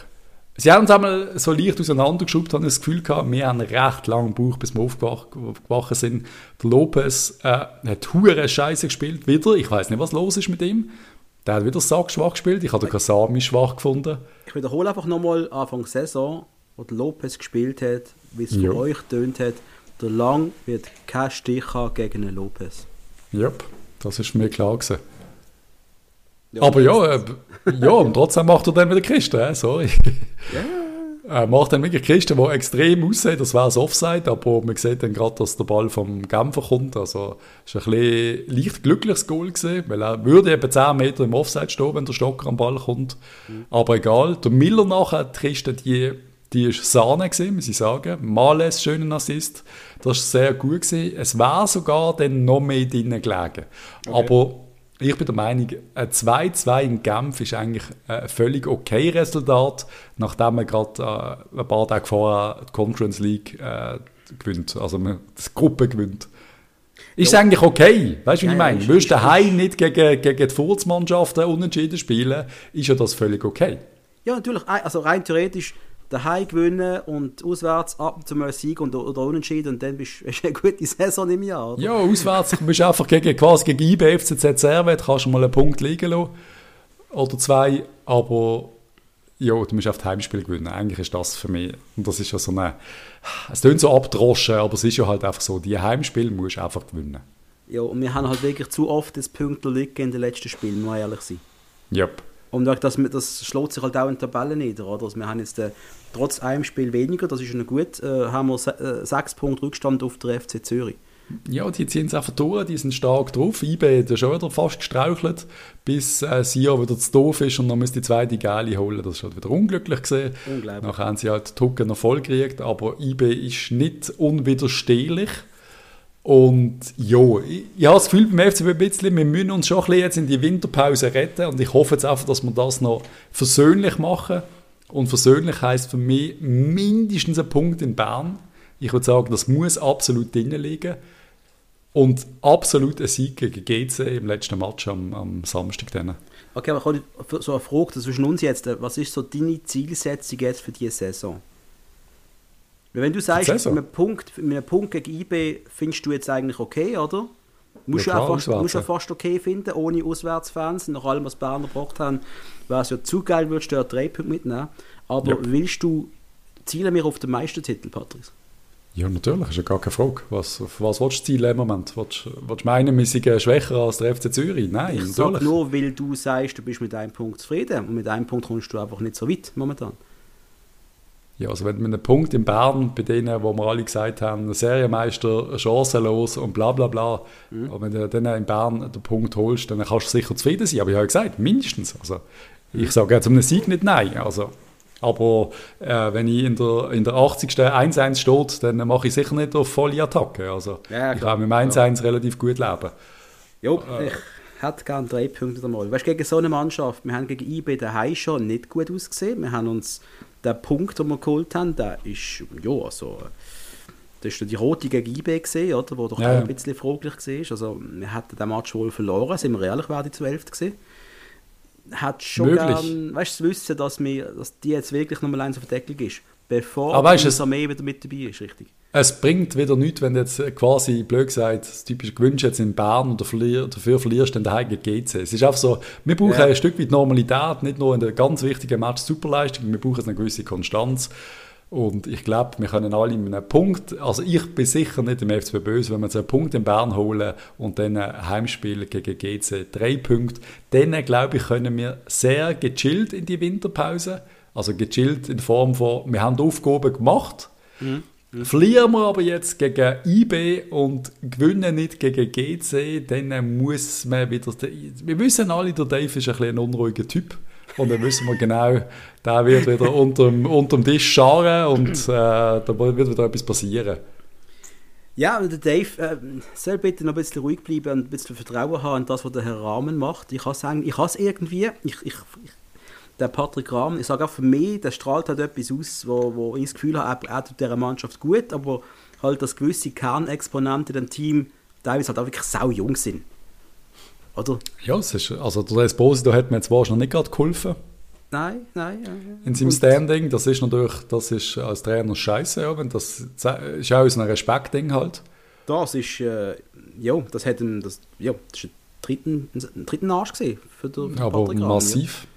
Sie haben uns einmal so leicht auseinandergeschoben, habe ich das Gefühl gehabt, wir haben recht lange gebraucht, bis wir aufgewacht sind. Der Lopez äh, hat hure Scheiße gespielt, wieder. Ich weiß nicht, was los ist mit ihm. Der hat wieder sackschwach gespielt. Ich habe den Kasami schwach gefunden. Ich wiederhole einfach nochmal Anfang der Saison wo Lopez gespielt hat, wie es für euch tönt hat, der Lang wird kein Stich haben gegen einen Lopez. Ja, das ist mir klar gewesen. Ja, Aber ja, äh, ja, und trotzdem macht er dann wieder Christen, äh, sorry. Er macht dann wirklich Christen, die extrem aussehen, das wäre das Offside, aber man sieht dann gerade, dass der Ball vom Genfer kommt, also es war ein bisschen leicht glückliches Goal gewesen, weil er würde eben 10 Meter im Offside stehen, wenn der Stocker am Ball kommt, mhm. aber egal. Der Miller nachher, Christen, die die war Sahne, gewesen, muss ich sagen. Males schönen Assist. Das war sehr gut. Gewesen. Es wäre sogar dann noch mehr drinnen gelegen. Okay. Aber ich bin der Meinung, ein 2-2 in Genf ist eigentlich ein völlig okay Resultat, nachdem man gerade äh, ein paar Tage vorher die Conference League äh, gewinnt, also man die Gruppe gewinnt. Ist ja. eigentlich okay, weißt du, ja, ich meine? Ja, Willst du daheim nicht gegen, gegen die Furzmannschaften unentschieden spielen, ist ja das völlig okay. Ja, natürlich. Also rein theoretisch daheim gewinnen und auswärts ab und zu mal Sieg und, oder unentschieden und dann bist du eine gute Saison im Jahr. Oder? Ja, auswärts bist du einfach gegen, quasi gegen IB, FCZ, Servet, kannst du mal einen Punkt liegen lassen oder zwei, aber ja, du musst auf das Heimspiel gewinnen. Eigentlich ist das für mich, und das ist ja so eine, es klingt so abdroschen, aber es ist ja halt einfach so, die Heimspiele musst du einfach gewinnen. Ja, und wir haben halt wirklich zu oft das Pünktchen liegen in den letzten Spielen, muss ehrlich sein. Yep. Und das, das schlägt sich halt auch in der Tabelle nieder, oder? Also wir haben jetzt äh, trotz einem Spiel weniger, das ist schon gut, äh, haben wir se äh, sechs Punkte Rückstand auf der FC Zürich. Ja, die ziehen es einfach durch, die sind stark drauf. IB hat schon wieder fast gestrauchelt, bis äh, Sia wieder zu doof ist und dann muss die zweite Geile holen. Das ist halt wieder unglücklich gesehen. Unglaublich. Nachher haben sie halt die Hucken noch voll gekriegt, aber IB ist nicht unwiderstehlich. Und ja, ich, ich habe das Gefühl beim FCB ein bisschen, wir müssen uns schon ein bisschen jetzt in die Winterpause retten und ich hoffe jetzt einfach, dass wir das noch versöhnlich machen. Und versöhnlich heisst für mich mindestens ein Punkt in Bern. Ich würde sagen, das muss absolut drinnen liegen. Und absolut ein Sieg gegen GC im letzten Match am, am Samstag. Dann. Okay, aber ich habe so eine Frage zwischen uns jetzt. Was ist so deine Zielsetzung jetzt für diese Saison? Wenn du sagst, mit einem, Punkt, mit einem Punkt gegen IB findest du jetzt eigentlich okay, oder? Musst ja, du auch fast, musst ja fast okay finden, ohne Auswärtsfans. Nach allem, was Berner gebracht haben, wäre es ja zu geil, würdest du ja drei Punkte mitnehmen. Aber ja. willst du, zielen wir auf den Meistertitel, Patrice? Ja, natürlich, ist ja gar keine Frage. Was, auf was willst du zielen im Moment? Willst, willst du meinen, wir sind schwächer als der FC Zürich? Nein, ich natürlich. Sag nur, weil du sagst, du bist mit einem Punkt zufrieden und mit einem Punkt kommst du einfach nicht so weit momentan. Ja, also wenn man einen Punkt in Bern, bei denen, wo wir alle gesagt haben, Serienmeister chancenlos und bla bla bla, mhm. wenn du dann in Bern den Punkt holst, dann kannst du sicher zufrieden sein. Aber ich habe ja gesagt, mindestens. Also, ich sage jetzt um einen Sieg nicht nein. Also, aber äh, wenn ich in der, in der 80. 1-1 steht, dann mache ich sicher nicht auf volle Attacke. Also, ja, ich kann mit dem 1-1 ja. relativ gut leben. Ja, äh, ich hätte gerne drei Punkte einmal. Weißt gegen so eine Mannschaft, wir haben gegen IB daheim schon nicht gut ausgesehen. Wir haben uns der Punkt, den wir geholt haben, der ist, ja, also, das ist die rote gegen IB gesehen, oder, wo doch ja. ein bisschen fraglich war. Also, wir hätten den Match wohl verloren, sind wir ehrlich, wäre die 12 gesehen. Hat schon Möglich. gern, weißt du, wissen, dass, wir, dass die jetzt wirklich Nummer 1 auf der Deckel ist, bevor Aber weißt, die Armee wieder mit dabei ist, richtig? Es bringt wieder nichts, wenn du jetzt quasi, blöd gesagt, das typische Gewünscht jetzt in Bern und dafür, dafür verlierst, dann daheim gegen GC. Es ist einfach so, wir brauchen ja. ein Stück weit Normalität, nicht nur in der ganz wichtigen Match Superleistung, wir brauchen eine gewisse Konstanz. Und ich glaube, wir können alle mit einem Punkt, also ich bin sicher nicht im FCB böse, wenn wir jetzt einen Punkt in Bern holen und dann ein Heimspiel gegen GC drei Punkte, dann glaube ich, können wir sehr gechillt in die Winterpause. Also gechillt in Form von, wir haben die Aufgaben gemacht, mhm. Verlieren wir aber jetzt gegen IB und gewinnen nicht gegen GC, dann muss man wieder. Wir wissen alle, der Dave ist ein, ein unruhiger Typ. Und dann wissen wir genau, der wird wieder unterm, unterm Tisch scharen und äh, da wird wieder etwas passieren. Ja, und der Dave äh, soll bitte noch ein bisschen ruhig bleiben und ein bisschen Vertrauen haben in das, was der Herr Rahmen macht. Ich kann sagen, ich habe es irgendwie, ich, ich, ich der Patrick Rahm, ich sage auch für mich, der strahlt halt etwas aus, wo, wo ich das Gefühl habe, er, tut dieser Mannschaft gut, aber halt, dass gewisse Kernexponenten im Team teilweise halt auch wirklich sau jung sind. Oder? Ja, es ist, also der Esposito hat mir jetzt wahrscheinlich nicht gerade geholfen. Nein, nein. Ja, In seinem Standing, das ist natürlich, das ist als Trainer scheiße, ja, das ist auch ein Respektding halt. Das ist, äh, ja, das hat ein, das, ja, das ist ein dritten, ein dritten Arsch gesehen für den Aber Patrick massiv. Ja.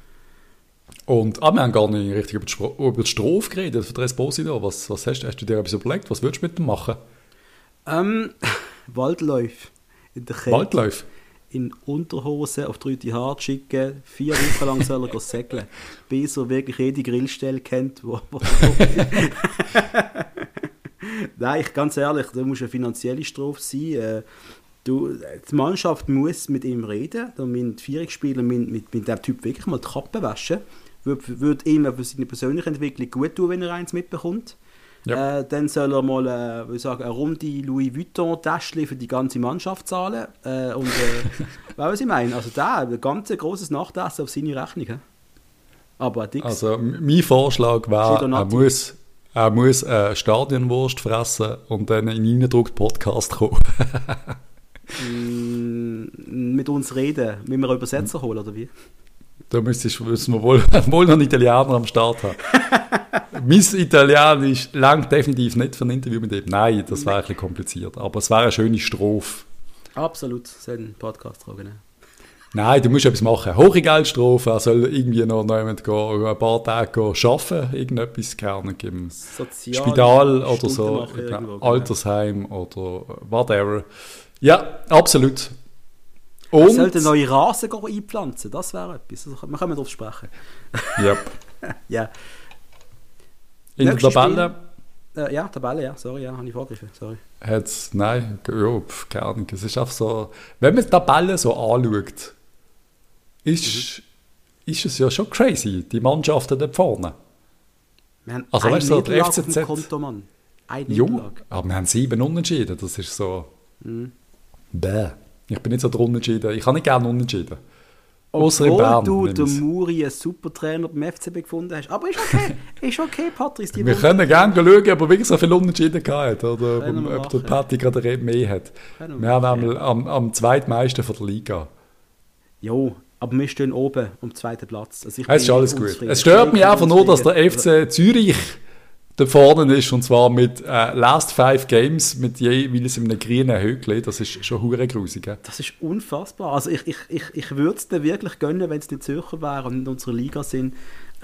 Und ah, wir haben gar nicht richtig über die, über die Strophe geredet für Esposito. Was, was hast, hast du dir etwas überlegt? Was würdest du mit dem machen? Ähm, Waldläufe in der Kälte. Waldläufe? In Unterhose auf drei Hart schicken, vier Wochen lang soll er segeln, bis er wirklich jede Grillstelle kennt. Wo, wo Nein, ich, ganz ehrlich, da muss eine finanzielle Strophe sein. Äh, du, die Mannschaft muss mit ihm reden. Da müssen die Vierungsspieler mit, mit, mit dem Typ wirklich mal die Kappe waschen würde, würde ihm für seine persönliche Entwicklung gut tun, wenn er eins mitbekommt. Ja. Äh, dann soll er mal äh, ich sagen, eine runde Louis Vuitton-Tasche für die ganze Mannschaft zahlen. Äh, und äh, was ich meine, also da ein ganz großes Nachtessen auf seine Rechnung. Aber Dix. Also mein Vorschlag wäre, er muss, er muss eine Stadionwurst fressen und dann in einen Podcast kommen. mm, mit uns reden, müssen wir einen Übersetzer holen oder wie? Da müsstest, müssen wir wohl, wohl noch einen Italiener am Start haben. mein Italienisch langt definitiv nicht für ein Interview mit ihm. Nein, das wäre ein bisschen kompliziert. Aber es wäre eine schöne Strophe. Absolut, so einen Podcast tragen. Nein, du musst etwas machen. Hohe Geldstrafe, er soll irgendwie noch jemand gehen, ein paar Tage arbeiten, irgendetwas gerne im Spital oder Stunden so, machen genau, irgendwo, genau. Altersheim oder whatever. Ja, absolut. Und, sollte neue Rasen einpflanzen, das wäre etwas. Also, wir können darauf sprechen. ja, Ja, in der Tabelle äh, ja Tabelle, ja, sorry, ja, habe ich vorgegriffen, sorry. hat es, nein, ja, pf, keine Ahnung, es ist einfach so, wenn man die Tabelle so anschaut, ist, ist es ja schon crazy, die Mannschaften da vorne. Wir haben Also, weißt du, so, der FCZ Konto, Mann. Jo, Niederlage. aber wir haben sieben Unentschieden, das ist so, Mhm. Bäh. Ich bin nicht so der Unentschieden, ich kann nicht gerne Unentschieden. Außer in Obwohl Bern. du den. Muri einen super Trainer beim FCB gefunden hast. Aber ist okay, ist okay, Patrice. Wir Woche- können gerne schauen, ob er wirklich so viel Unentschieden hat oder Können wir ob der. Patti gerade mehr hat. Können wir Wir haben einmal am, am zweitmeisten von der Liga. Jo, aber wir stehen oben am zweiten Platz. Also ich Es ist alles gut. Es stört Ich mich einfach nur, dass der. FC Zürich da vorne ist und zwar mit äh, Last Five Games mit jeweils in einem grünen Höckli. Das ist schon hure grusig. Das ist unfassbar. Also ich, ich, ich, ich würde es dir wirklich gönnen, wenn es nicht Zürcher wäre und in unserer Liga sind.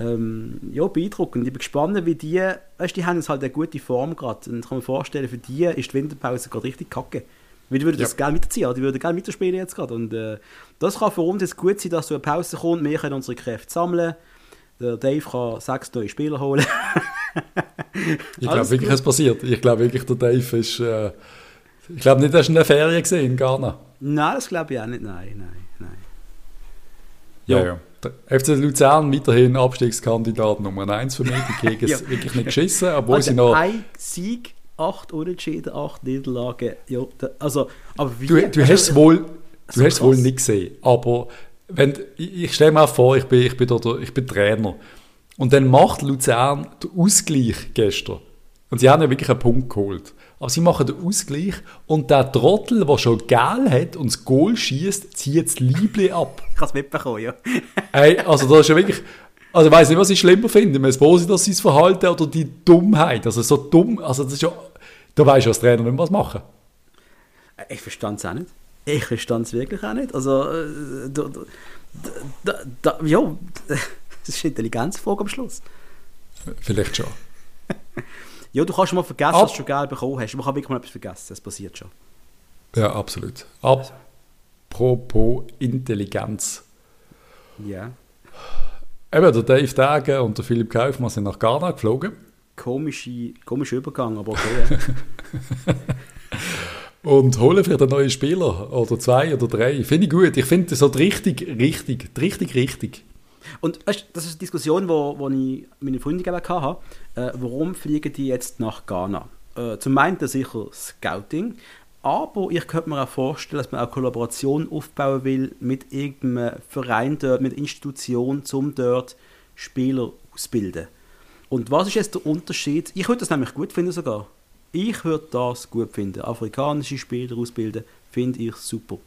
Ähm, ja, beeindruckend. Ich bin gespannt, wie die, weißt, die haben jetzt halt eine gute Form gerade. Und ich kann mir vorstellen, für die ist die Winterpause gerade richtig kacke. Weil die würden das Ja. gerne weiterziehen, oder? die würden gerne weiterspielen jetzt gerade. Und äh, das kann für uns jetzt gut sein, dass so eine Pause kommt. Wir können unsere Kräfte sammeln. Der Dave kann sechs neue Spieler holen. Ich glaube wirklich, es passiert. Ich glaube wirklich, der Dave ist. Äh, ich glaube nicht, dass er in der Ferien gesehen in Ghana. Nein, das glaube ich auch nicht. Nein, nein, nein. Ja, ja. Der FC Luzern weiterhin Abstiegskandidat Nummer 1 für mich. Die es Ja. wirklich nicht geschissen, obwohl Also sie noch. ein Sieg, acht Unentschieden, acht Niederlagen. Ja, also, aber wie? Du, du Also, hast es wohl, du so hast es wohl nicht gesehen, aber wenn, ich, stelle mir auch vor, ich bin, ich, bin der- ich bin Trainer und dann macht Luzern den Ausgleich gestern und sie haben ja wirklich einen Punkt geholt. Aber sie machen den Ausgleich und der Trottel, der schon geil hat und das Goal schießt, zieht das Liebling ab. Ich habe es mitbekommen, ja. Ey, also das ist ja wirklich... Also ich weiß nicht, was ich schlimmer finde, das Positive sein Verhalten oder die Dummheit. Also so dumm, also das ist ja... Da weißt du als Trainer nicht was machen. Ich verstand es auch nicht. Ich verstand es wirklich auch nicht. Also, äh, da, da, da, ja, das ist eine Intelligenzfrage am Schluss. Vielleicht schon. Ja, du kannst schon mal vergessen, Ab- dass du schon Geld bekommen hast. Man kann wirklich mal etwas vergessen, das passiert schon. Ja, absolut. Apropos Intelligenz. Ja. Eben, der Dave Dagen und der Philipp Kaufmann sind nach Ghana geflogen Komische, komischer Übergang, aber okay. Ja. und holen vielleicht einen neuen Spieler oder zwei oder drei. Finde ich gut. Ich finde das so richtig, richtig, richtig, richtig. Und weißt, das ist eine Diskussion, wo ich mit meinen Freunden gegeben hatte. Äh, warum fliegen die jetzt nach Ghana? Äh, zum einen sicher Scouting, aber ich könnte mir auch vorstellen, dass man auch Kollaboration aufbauen will mit irgendeinem Verein dort, mit Institution, um dort Spieler auszubilden. Und was ist jetzt der Unterschied? Ich würde das nämlich gut finden sogar. Ich würde das gut finden. Afrikanische Spieler ausbilden, finde ich super.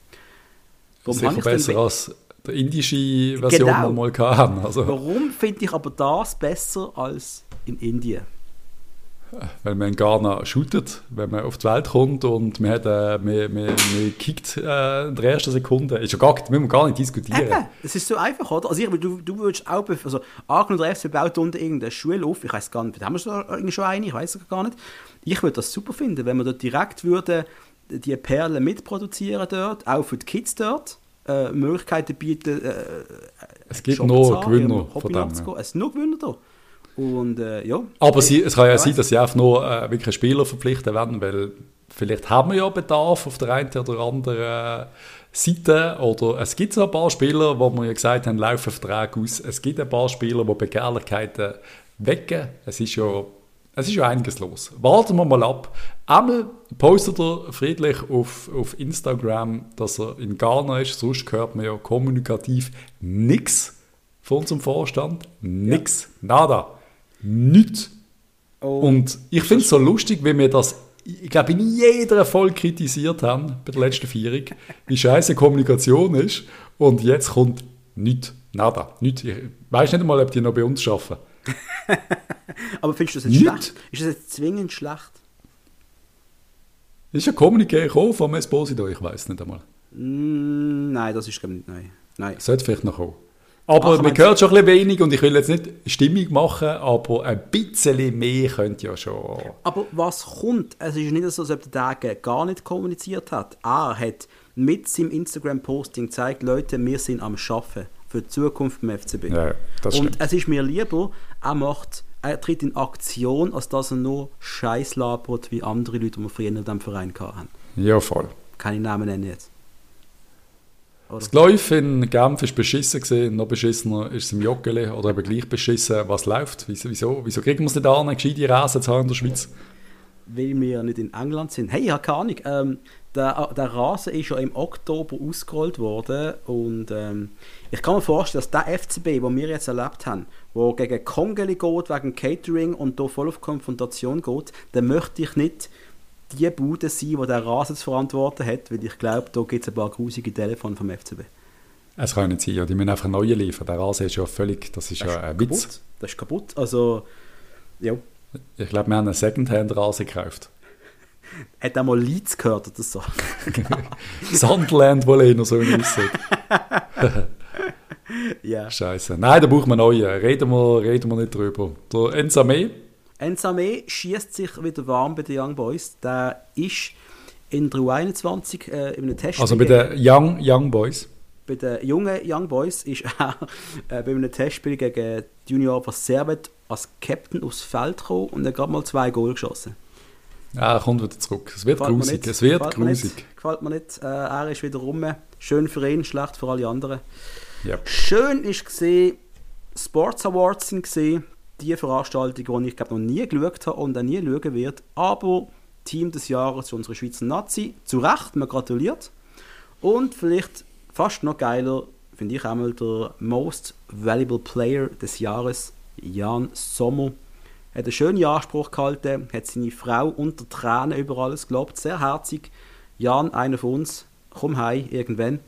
Warum Sicher denn besser be- als die indische Version, Genau. die wir mal hatten. Also, Warum finde ich aber das besser als in Indien? Wenn man in Ghana shootet, wenn man auf die Welt kommt und man, hat, äh, man, man, man kickt äh, in der ersten Sekunde, ist ja gar, müssen wir gar nicht diskutieren. Eben, es ist so einfach, oder? Also ich, du, du würdest auch, also angenommen der FC baut unten irgendeine Schule auf, ich weiß gar nicht, haben wir schon, eine, ich weiß es gar nicht. Ich würde das super finden, wenn wir dort direkt würden die Perlen mitproduzieren dort, auch für die Kids dort, äh, Möglichkeiten bieten, äh, Es gibt haben, Gewinner von dem. Es sind nur Gewinner da. Und äh, ja. Aber sie, es kann ja Ja, sein, dass sie einfach nur äh, wirklich einen Spieler verpflichten werden, weil vielleicht haben wir ja Bedarf auf der einen oder anderen Seite oder es gibt so ein paar Spieler, wo wir ja gesagt haben, laufen Vertrag aus. Es gibt ein paar Spieler, die Begehrlichkeiten wecken. Es ist ja, es ist ja einiges los. Warten wir mal ab. Einmal postet er friedlich auf, auf Instagram, dass er in Ghana ist. Sonst hört man ja kommunikativ nichts von unserem Vorstand. Nix. Nada. Nichts. Und ich finde es so lustig, wie wir das, ich glaube, in jeder Folge kritisiert haben, bei der letzten Vierung, wie scheiße Kommunikation ist. Und jetzt kommt nichts. Nada. Nicht. Ich weiß nicht einmal, ob die noch bei uns arbeiten. Aber findest du das jetzt Nicht. schlecht? Ist das jetzt zwingend schlecht? Ist Kommuniqué gekommen vom Esposito? Ich weiß nicht einmal. Mm, nein, das ist glaube ich nicht neu. Nein. Sollte vielleicht noch kommen. Aber Ach, man hört schon ein bisschen wenig und ich will jetzt nicht Stimmung machen, aber ein bisschen mehr könnte ja schon. Aber was kommt? Es ist nicht so, als ob der Tage gar nicht kommuniziert hat. Er hat mit seinem Instagram-Posting gezeigt, Leute, wir sind am Schaffen für die Zukunft beim FCB. Ja, das Und stimmt. es ist mir lieber, er macht, er tritt in Aktion, als dass er nur Scheiß labert, wie andere Leute, die wir früher in diesem Verein hatten. Ja, voll. Keine Namen nennen jetzt. Oder? Das Läuf in Genf ist beschissen gesehen, noch beschissener ist es im Joggeli oder eben gleich beschissen. Was läuft? Wieso, wieso, kriegen wir es nicht an, gescheite Rasen zu haben in der Schweiz? weil wir nicht in England sind. Hey, ich habe keine Ahnung. Ähm, der, der Rasen ist ja im Oktober ausgerollt worden und ähm, ich kann mir vorstellen, dass der FCB, den wir jetzt erlebt haben, wo gegen Kongeli geht wegen Catering und da voll auf Konfrontation geht, dann möchte ich nicht die Bude sein, die der Rasen zu verantworten hat, weil ich glaube, da gibt es ein paar grusige Telefone vom FCB. Es kann nicht sein, ja, die müssen einfach neue liefern. Der Rasen ist ja völlig, das ist ja ein Witz. Das ist kaputt. Also, ja. Ich glaube, wir haben einen Secondhand-Rasen gekauft. Hat er mal Leads gehört oder so? Sunderland, wo einer so aussieht. ja. Scheiße. Nein, da braucht man neue. Reden wir, reden wir nicht drüber. Der Enzame, Ensame schießt sich wieder warm bei den Young Boys. Der ist in der U21 äh, in einem Test. also bei den Young, Young Boys. bei den jungen Young Boys ist er äh, bei einem Testspiel gegen die Junior von Servet als Captain aufs Feld gekommen und er hat gerade mal zwei Goal geschossen. Ja, er kommt wieder zurück. Es wird Gefällt mir grusig. Es wird Gefällt mir grusig. Nicht. Gefällt mir nicht. Äh, er ist wieder rum. Schön für ihn, schlecht für alle anderen. Ja. Schön ist gesehen, Sports Awards sind gesehen, die Veranstaltung, die ich glaube noch nie geschaut habe und auch nie schauen wird. Aber Team des Jahres für unsere Schweizer Nazi, zu Recht, man gratuliert. Und vielleicht fast noch geiler, finde ich einmal der Most Valuable Player des Jahres, Jan Sommer. Er hat einen schönen Anspruch gehalten, hat seine Frau unter Tränen über alles gelobt, sehr herzig. Jan, einer von uns, komm heim irgendwann.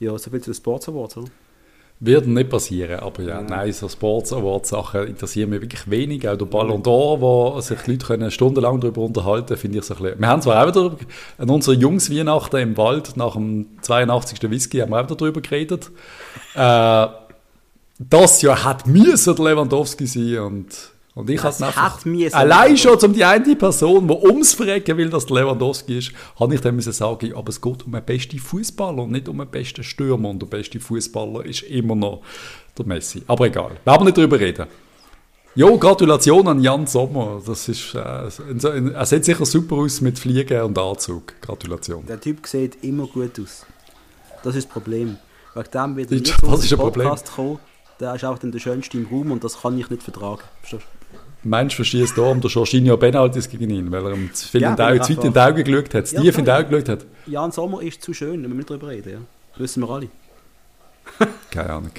Ja, so viel zu den Sports Awards, oder? Wird nicht passieren, aber ja, Nein. so Sports Awards Sachen interessieren mich wirklich wenig. Auch der Ballon d'Or, wo sich Leute können stundenlang darüber unterhalten finde ich so ein bisschen. Wir haben zwar auch wieder an unserer Jungsweihnachten im Wald nach dem 82. Whisky haben wir auch wieder darüber geredet. Äh, das Jahr hat müssen Lewandowski sein und, und ich hatte einfach, allein schon um die eine Person, die ums Verrecken will, dass Lewandowski ist, habe ich dann müssen sagen, aber es geht um den besten Fußballer und nicht um den besten Stürmer und der beste Fußballer ist immer noch der Messi. Aber egal, wir haben nicht darüber reden. Jo, Gratulation an Jan Sommer. Das ist, äh, er sieht sicher super aus mit Fliegen und Anzug. Gratulation. Der Typ sieht immer gut aus. Das ist das Problem. Wegen dem wird er ein Problem? Podcast kommen. Der ist einfach dann der Schönste im Raum und das kann ich nicht vertragen. Verstehst du? Meinst du, verstehst du da der Jorginho Benaltis gegen ihn, weil er ihm zu, viel Ja, in die zu weit in die Augen geschaut hat, zu Ja, tief in die. Augen geschaut hat? Jan Sommer ist zu schön, wenn wir nicht darüber reden. Ja. Das wissen wir alle. Keine Ahnung.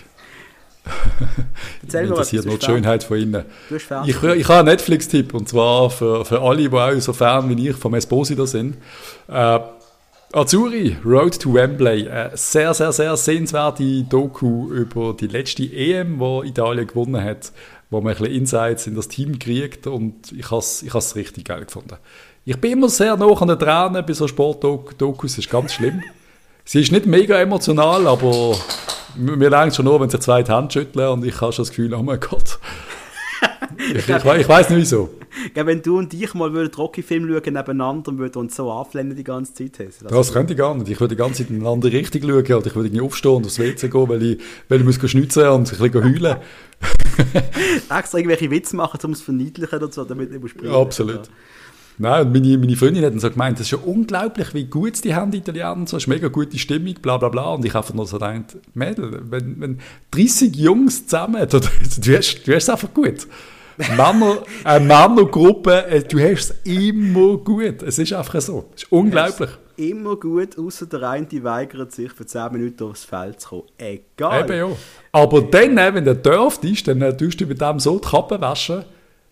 Erzähl interessiert nur die Schönheit von innen. Ich, ich habe einen Netflix-Tipp und zwar für, für alle, die auch so Fan wie ich vom Esposito sind. Äh, Azuri, Road to Wembley. Eine sehr, sehr, sehr sehenswerte Doku über die letzte EM, die Italien gewonnen hat, wo man ein bisschen Insights in das Team kriegt und ich habe es ich has richtig geil gefunden. Ich bin immer sehr nah an den Tränen bei so Sportdokus, ist ganz schlimm. Sie ist nicht mega emotional, aber mir langt schon nur, wenn sie zwei die Hand schütteln und ich habe schon das Gefühl, oh mein Gott. Ich, ich, ich weiß nicht wieso. Wenn du und ich mal würden Rocky-Film schauen nebeneinander und würden uns so anflennen die ganze Zeit. Das Das könnte ich gar nicht. Ich würde die ganze Zeit in eine andere Richtung schauen oder ich würde irgendwie aufstehen und aufs WC gehen, weil ich, weil ich muss schnitzen und ein bisschen heulen. extra irgendwelche Witze machen, um es zu verniedlichen oder so, damit nicht musst Ja, absolut. Nein, und meine, meine Freundin hat dann so gemeint, das ist ja unglaublich, wie gut die haben, die Italiener, so, ist mega gute Stimmung, bla bla bla. Und ich habe nur so gedacht, Mädel, wenn, wenn 30 Jungs zusammen, du, du, hast, du hast es einfach gut. Männer, eine Männergruppe, äh, du hast es immer gut. Es ist einfach so. Es ist unglaublich. Immer gut, außer der eine die weigert sich für 10 Minuten aufs Feld zu kommen. Egal. Eben ja. Aber dann, äh, wenn der dürft ist, dann äh, tust du mit dem so die Kappe waschen.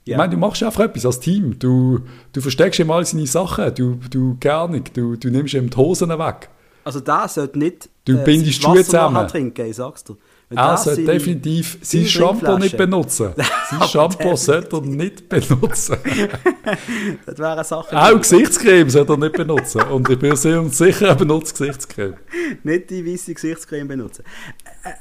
Ich Ja. meine, du machst einfach etwas als Team. Du, du versteckst ihm all seine Sachen. Du, du gar nicht. Du, du nimmst ihm die Hosen weg. Also der sollte nicht Du bindest das Schuhe zusammen. nachher trinken, ich sag's dir. Er seine- definitiv sein Shampoo nicht benutzen. Sein Shampoo sollte er nicht benutzen. Das wäre eine Sache. Auch Gesichtscreme sollte er nicht benutzen. Und ich bin sehr sicher, er benutzt Gesichtscreme. Nicht die weiße Gesichtscreme benutzen.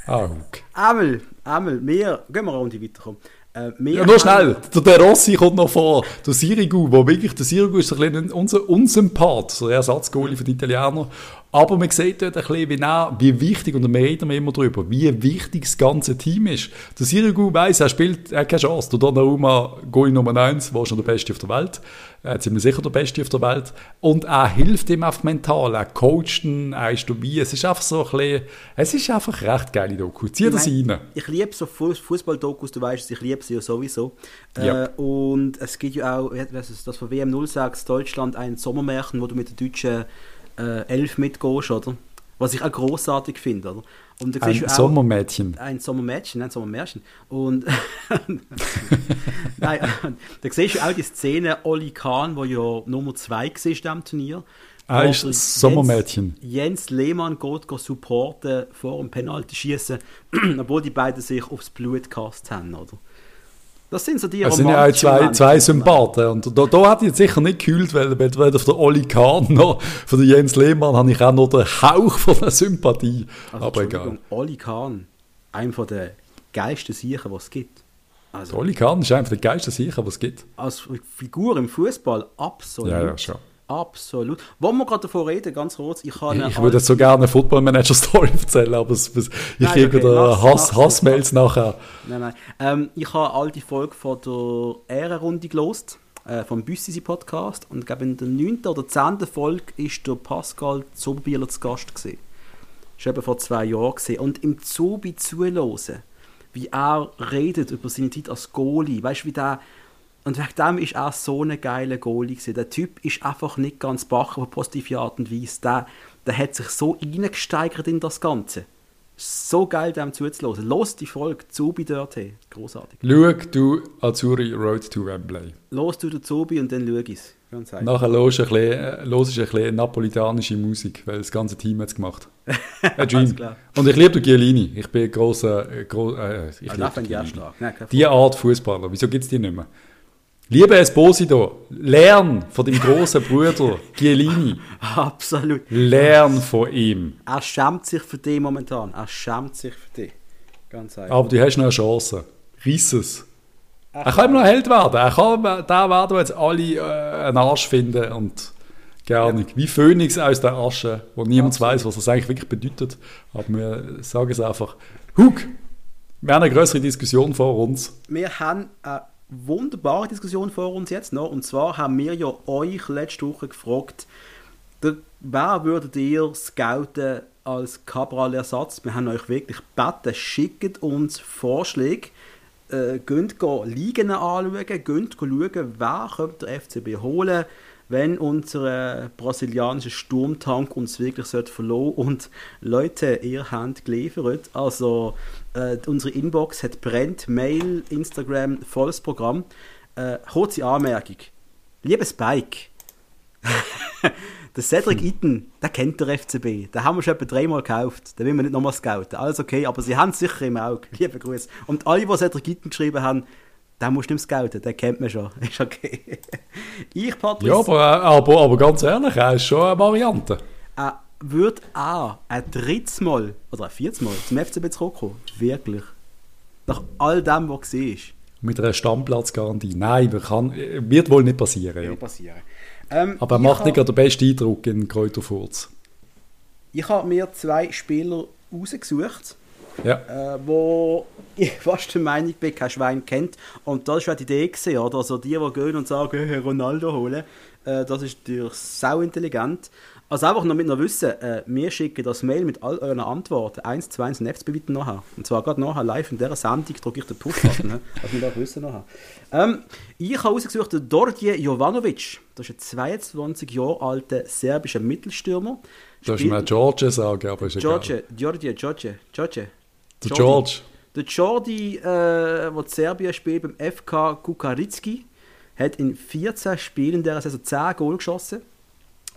Ah, okay. Einmal, einmal, wir, gehen wir eine Runde weiterkommen. Äh, Ja, nur schnell. Der, der Rossi kommt noch vor. Der Sirigu, wo wirklich, der Sirigu ist ein bisschen unser Unsympath, so ein Ersatzgoalie für die Italiener. Aber man sieht dort ein bisschen, wie, nah, wie wichtig, und da reden wir immer drüber, wie wichtig das ganze Team ist. Der Sirigu weiss, er spielt, er hat keine Chance. Der Donnarumma, Goalie Nummer 1, war schon der Beste auf der Welt. Er ist ziemlich sicher der Beste auf der Welt. Und er hilft ihm einfach mental. Er coacht ihn, er ist dabei. Es ist einfach so ein bisschen, es ist einfach recht geile Doku. Zieh das rein. Ich liebe so Fu- Fußball-Dokus, du weißt es, ich liebe sie ja sowieso. Ja. Äh, und es gibt ja auch, was ist das von WM 06 Deutschland, ein Sommermärchen, wo du mit den deutschen äh, Elf mitgehst, oder? Was ich auch großartig finde, oder? Und Ein auch- Sommermädchen. ein Sommermädchen, ein Sommermärchen. Und Nein, da siehst du auch die Szene Oli Kahn, wo ja Nummer 2 war in diesem Turnier. Ah, ist das Sommermädchen. Jens, Jens Lehmann geht go supporten vor dem Penalty schießen, obwohl die beiden sich aufs Blut gecast haben, oder? Das sind so die Es sind ja auch zwei, zwei Sympathen. Und da, da hat ich jetzt sicher nicht gekühlt, weil, weil auf der Oli Kahn noch, von der Jens Lehmann, habe ich auch noch den Hauch von der Sympathie. Also, Aber egal. Oli Kahn, einer von der geilsten Siechen, die es gibt. Also, Der Oli Kahn ist einfach der geilste Sicher, was es gibt. als Figur im Fußball absolut. Ja, ja, schon. Absolut. Wollen wir gerade davon reden, ganz kurz? Ich, habe Ich, würde so gerne eine Football Manager Story erzählen, aber es, es, ich Nein, kriege okay, wieder Hass, Hassmails nachher. Nein, nein. Ähm, ich habe all die Folge von der Ehrenrunde gelost, äh, vom Büssisi Podcast. Und ich glaube, in der 9. oder 10. Folge ist der Pascal Zobieler zu Gast gewesen. Das war eben vor zwei Jahren. Gewesen. Und im Zobi zuhören, wie er redet über seine Zeit als Goalie. Weißt du, wie der. Und wegen dem ist er so ein geiler Goalie gewesen. Der Typ ist einfach nicht ganz bach, aber positive Art und Weise. Der, der hat sich so reingesteigert in das Ganze. So geil, dem zuzuhören. Los die Folge, Zubi dort hin. Großartig. Schau du Azuri Road to Wembley. Los du den Zubi und dann schau einfach. Nachher du ein bisschen, äh, ein bisschen napolitanische Musik, weil das ganze Team hat es gemacht. Dream. Alles klar. Und ich liebe Chiellini. Ich bin großer, äh, gro äh, ich liebe auch Die Art Fußballer, wieso gibt es die nicht mehr? Liebe Esposito, lern von dem großen Bruder Chiellini. Absolut. Lern von ihm. Er schämt sich für dich momentan. Er schämt sich für dich. Ganz einfach. Aber du hast noch eine Chance. Riss es. Er kann immer noch Held werden. Er kann der werden, der jetzt alle äh, einen Arsch finden und gar nicht. Wie Phönix aus der Asche, wo niemand weiß, was das eigentlich wirklich bedeutet. Aber wir sagen es einfach. Hug! Wir haben eine größere Diskussion vor uns. Wir haben eine wunderbare Diskussion vor uns jetzt noch. Und zwar haben wir ja euch letzte Woche gefragt, wer würdet ihr scouten als Cabral-Ersatz? Wir haben euch wirklich gebeten, schickt uns Vorschläge. Äh, geht Ligen anschauen, geht schauen, wer könnte der FCB holen, wenn unser brasilianischer Sturmtank uns wirklich verloren und Leute, ihr habt geliefert, also äh, unsere Inbox hat brennt, Mail, Instagram, volles Programm. Äh, kurze Anmerkung. Lieber Spike, der Cedric Itten, der kennt der FCB. Den haben wir schon etwa dreimal gekauft. Den will wir nicht nochmal scouten. Alles okay, aber sie haben es sicher im Auge. Liebe Grüße. Und alle, die Cedric Itten geschrieben haben, den musst du nicht scouten. Den kennt man schon. Ist okay. ich, Patrick, Ja, aber, äh, aber, aber ganz ehrlich, er ist schon eine Variante. äh, würde auch ein drittes Mal oder ein viertes Mal zum FCB zurückkommen. Wirklich. Nach all dem, was ist. Mit einer Stammplatzgarantie. Nein, wir kann, wird wohl nicht passieren. Ja. Wird passieren. Ähm, Aber er macht nicht gerade den besten Eindruck in Kräuterfurz. Ich habe mir zwei Spieler rausgesucht. Ja. äh, wo ich fast der Meinung bin, kein Schwein kennt. Und das war die Idee, gewesen, oder? Also die, die gehen und sagen, hey, Ronaldo holen, äh, das ist natürlich sau intelligent. Also einfach noch mit noch wissen, äh, wir schicken das Mail mit all euren Antworten eins zu eins in FCB bitte nachher. Und zwar gerade nachher live in dieser Sendung drücke ich den Push-Button, ne? also wir das wissen nachher. Ähm, ich habe ausgesucht den Dordje Jovanovic. Das ist ein 22 Jahre alter serbischer Mittelstürmer. Du hast Spielt- mir George sagen, aber ist egal. George, George, George, George. Der George. Der Jordi, äh, der in Serbien spielt beim FK Kukaritski, hat in 14 Spielen dieser Saison 10 Goal geschossen.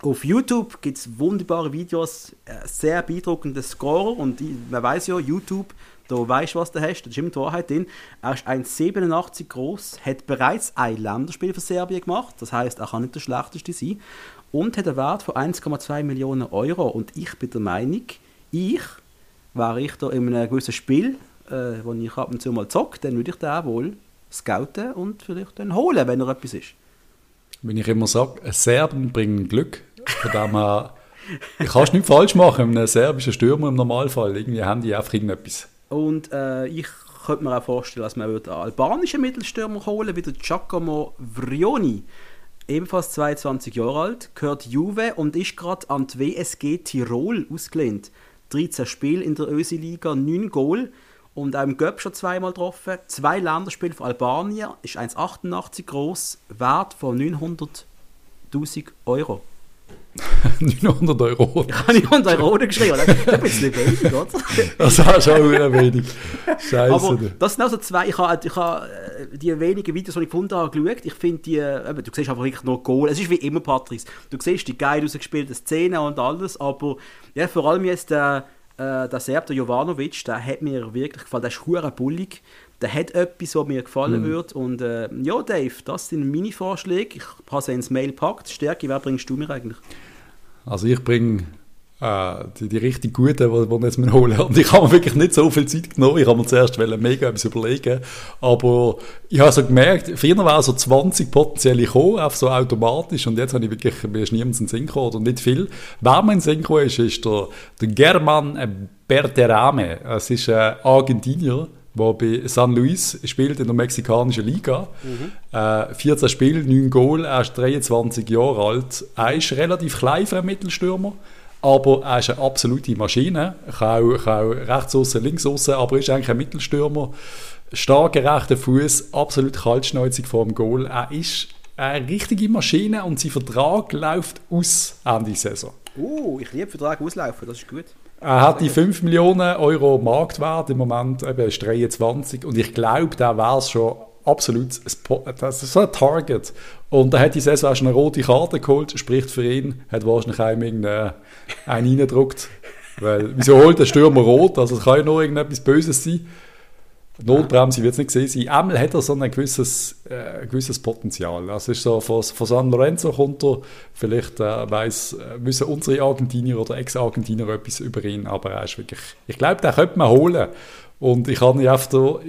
Auf YouTube gibt es wunderbare Videos, äh, sehr beeindruckende Scorer und man weiß ja, YouTube, da weißt du, was du hast, da ist immer die Wahrheit drin. Er ist 1,87 groß, hat bereits ein Länderspiel für Serbien gemacht, das heißt, er kann nicht der schlechteste sein und hat einen Wert von 1,2 Millionen Euro und ich bin der Meinung, ich, wäre ich da in einem gewissen Spiel, äh, wo ich ab und zu mal zocke, dann würde ich den wohl scouten und vielleicht dann holen, wenn er etwas ist. Wenn ich immer sage, Serben bringen Glück, von dem her, ich kannst nicht falsch machen, einem serbischen Stürmer im Normalfall. Irgendwie haben die einfach irgendetwas. Und äh, ich könnte mir auch vorstellen, dass man einen albanischen Mittelstürmer holen wie der Giacomo Vrioni. Ebenfalls 22 Jahre alt, gehört Juve und ist gerade an die WSG Tirol ausgelehnt. 13 Spiele in der Ösi-Liga, 9 Goal und auch im Göpp schon zweimal getroffen. Zwei Länderspiele für Albanien, ist 1,88 groß, Wert von 900.000 Euro. 900 Euro. Ich habe 900 Euro geschrieben. Das ist bisschen wenig, oder? Das ist schon wieder wenig. Scheiße. Aber das sind also zwei. Ich habe, ich habe äh, die wenigen Videos, die ich gefunden habe, geschaut. Ich finde die. Eben, du siehst einfach wirklich nur Goal. Es ist wie immer, Patrice. Du siehst die geil ausgespielte Szenen und alles. Aber ja, vor allem jetzt der, äh, der Serb, der Jovanovic, der hat mir wirklich gefallen. Der ist bullig. Der hat etwas, was mir gefallen mm. wird. Und äh, ja, Dave, das sind meine Vorschläge. Ich habe sie ins Mail gepackt. Stärke, wer bringst du mir eigentlich? Also ich bringe äh, die, die richtig guten, die, die jetzt mir holen. Und ich habe mir wirklich nicht so viel Zeit genommen. Ich habe mir zuerst mega etwas überlegen. Aber ich habe so gemerkt, früher waren so 20 potenzielle gekommen, einfach so automatisch. Und jetzt habe ich wirklich, mir ist niemand in den Sinn gekommen, und nicht viel. Wer mir in den Sinn gekommen ist, ist der, der German Berterame. Es ist ein Argentinier der bei San Luis spielt in der mexikanischen Liga. Mhm. Äh, 14 Spiele, 9 Goal, er ist 23 Jahre alt. Er ist relativ klein für einen Mittelstürmer, aber er ist eine absolute Maschine. Kann auch, kann auch rechts außen, links außen, aber ist eigentlich ein Mittelstürmer. Starker rechter Fuß, absolut kaltschneuzig vor dem Goal. Er ist eine richtige Maschine und sein Vertrag läuft aus Ende Saison. Uh, ich liebe Vertrag auslaufen, das ist gut. Er hat die 5 Millionen Euro Marktwert im Moment, eben ist 23 und ich glaube, da wäre es schon absolut das ist so ein Target. Und er hat die Saison auch schon eine rote Karte geholt, spricht für ihn, hat wahrscheinlich einem einen reingedruckt. Weil, wieso holt der Stürmer rot? Also es kann ja nur irgendetwas Böses sein. Notbremse wird es nicht gesehen sein. Einmal hat er so ein gewisses, äh, gewisses Potenzial. Also ist so, von, von San Lorenzo kommt er, vielleicht äh, weiss, äh, wissen unsere Argentinier oder Ex-Argentinier etwas über ihn, aber er ist wirklich, ich glaube, den könnte man holen. Und ich habe da,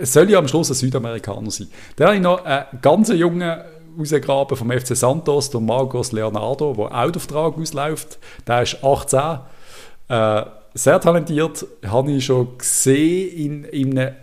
es soll ja am Schluss ein Südamerikaner sein. Dann habe ich noch einen ganz jungen rausgegraben vom FC Santos, der Marcos Leonardo, der auch der Vertrag ausläuft. Der ist 18. Äh, sehr talentiert, habe ich schon gesehen in, in einem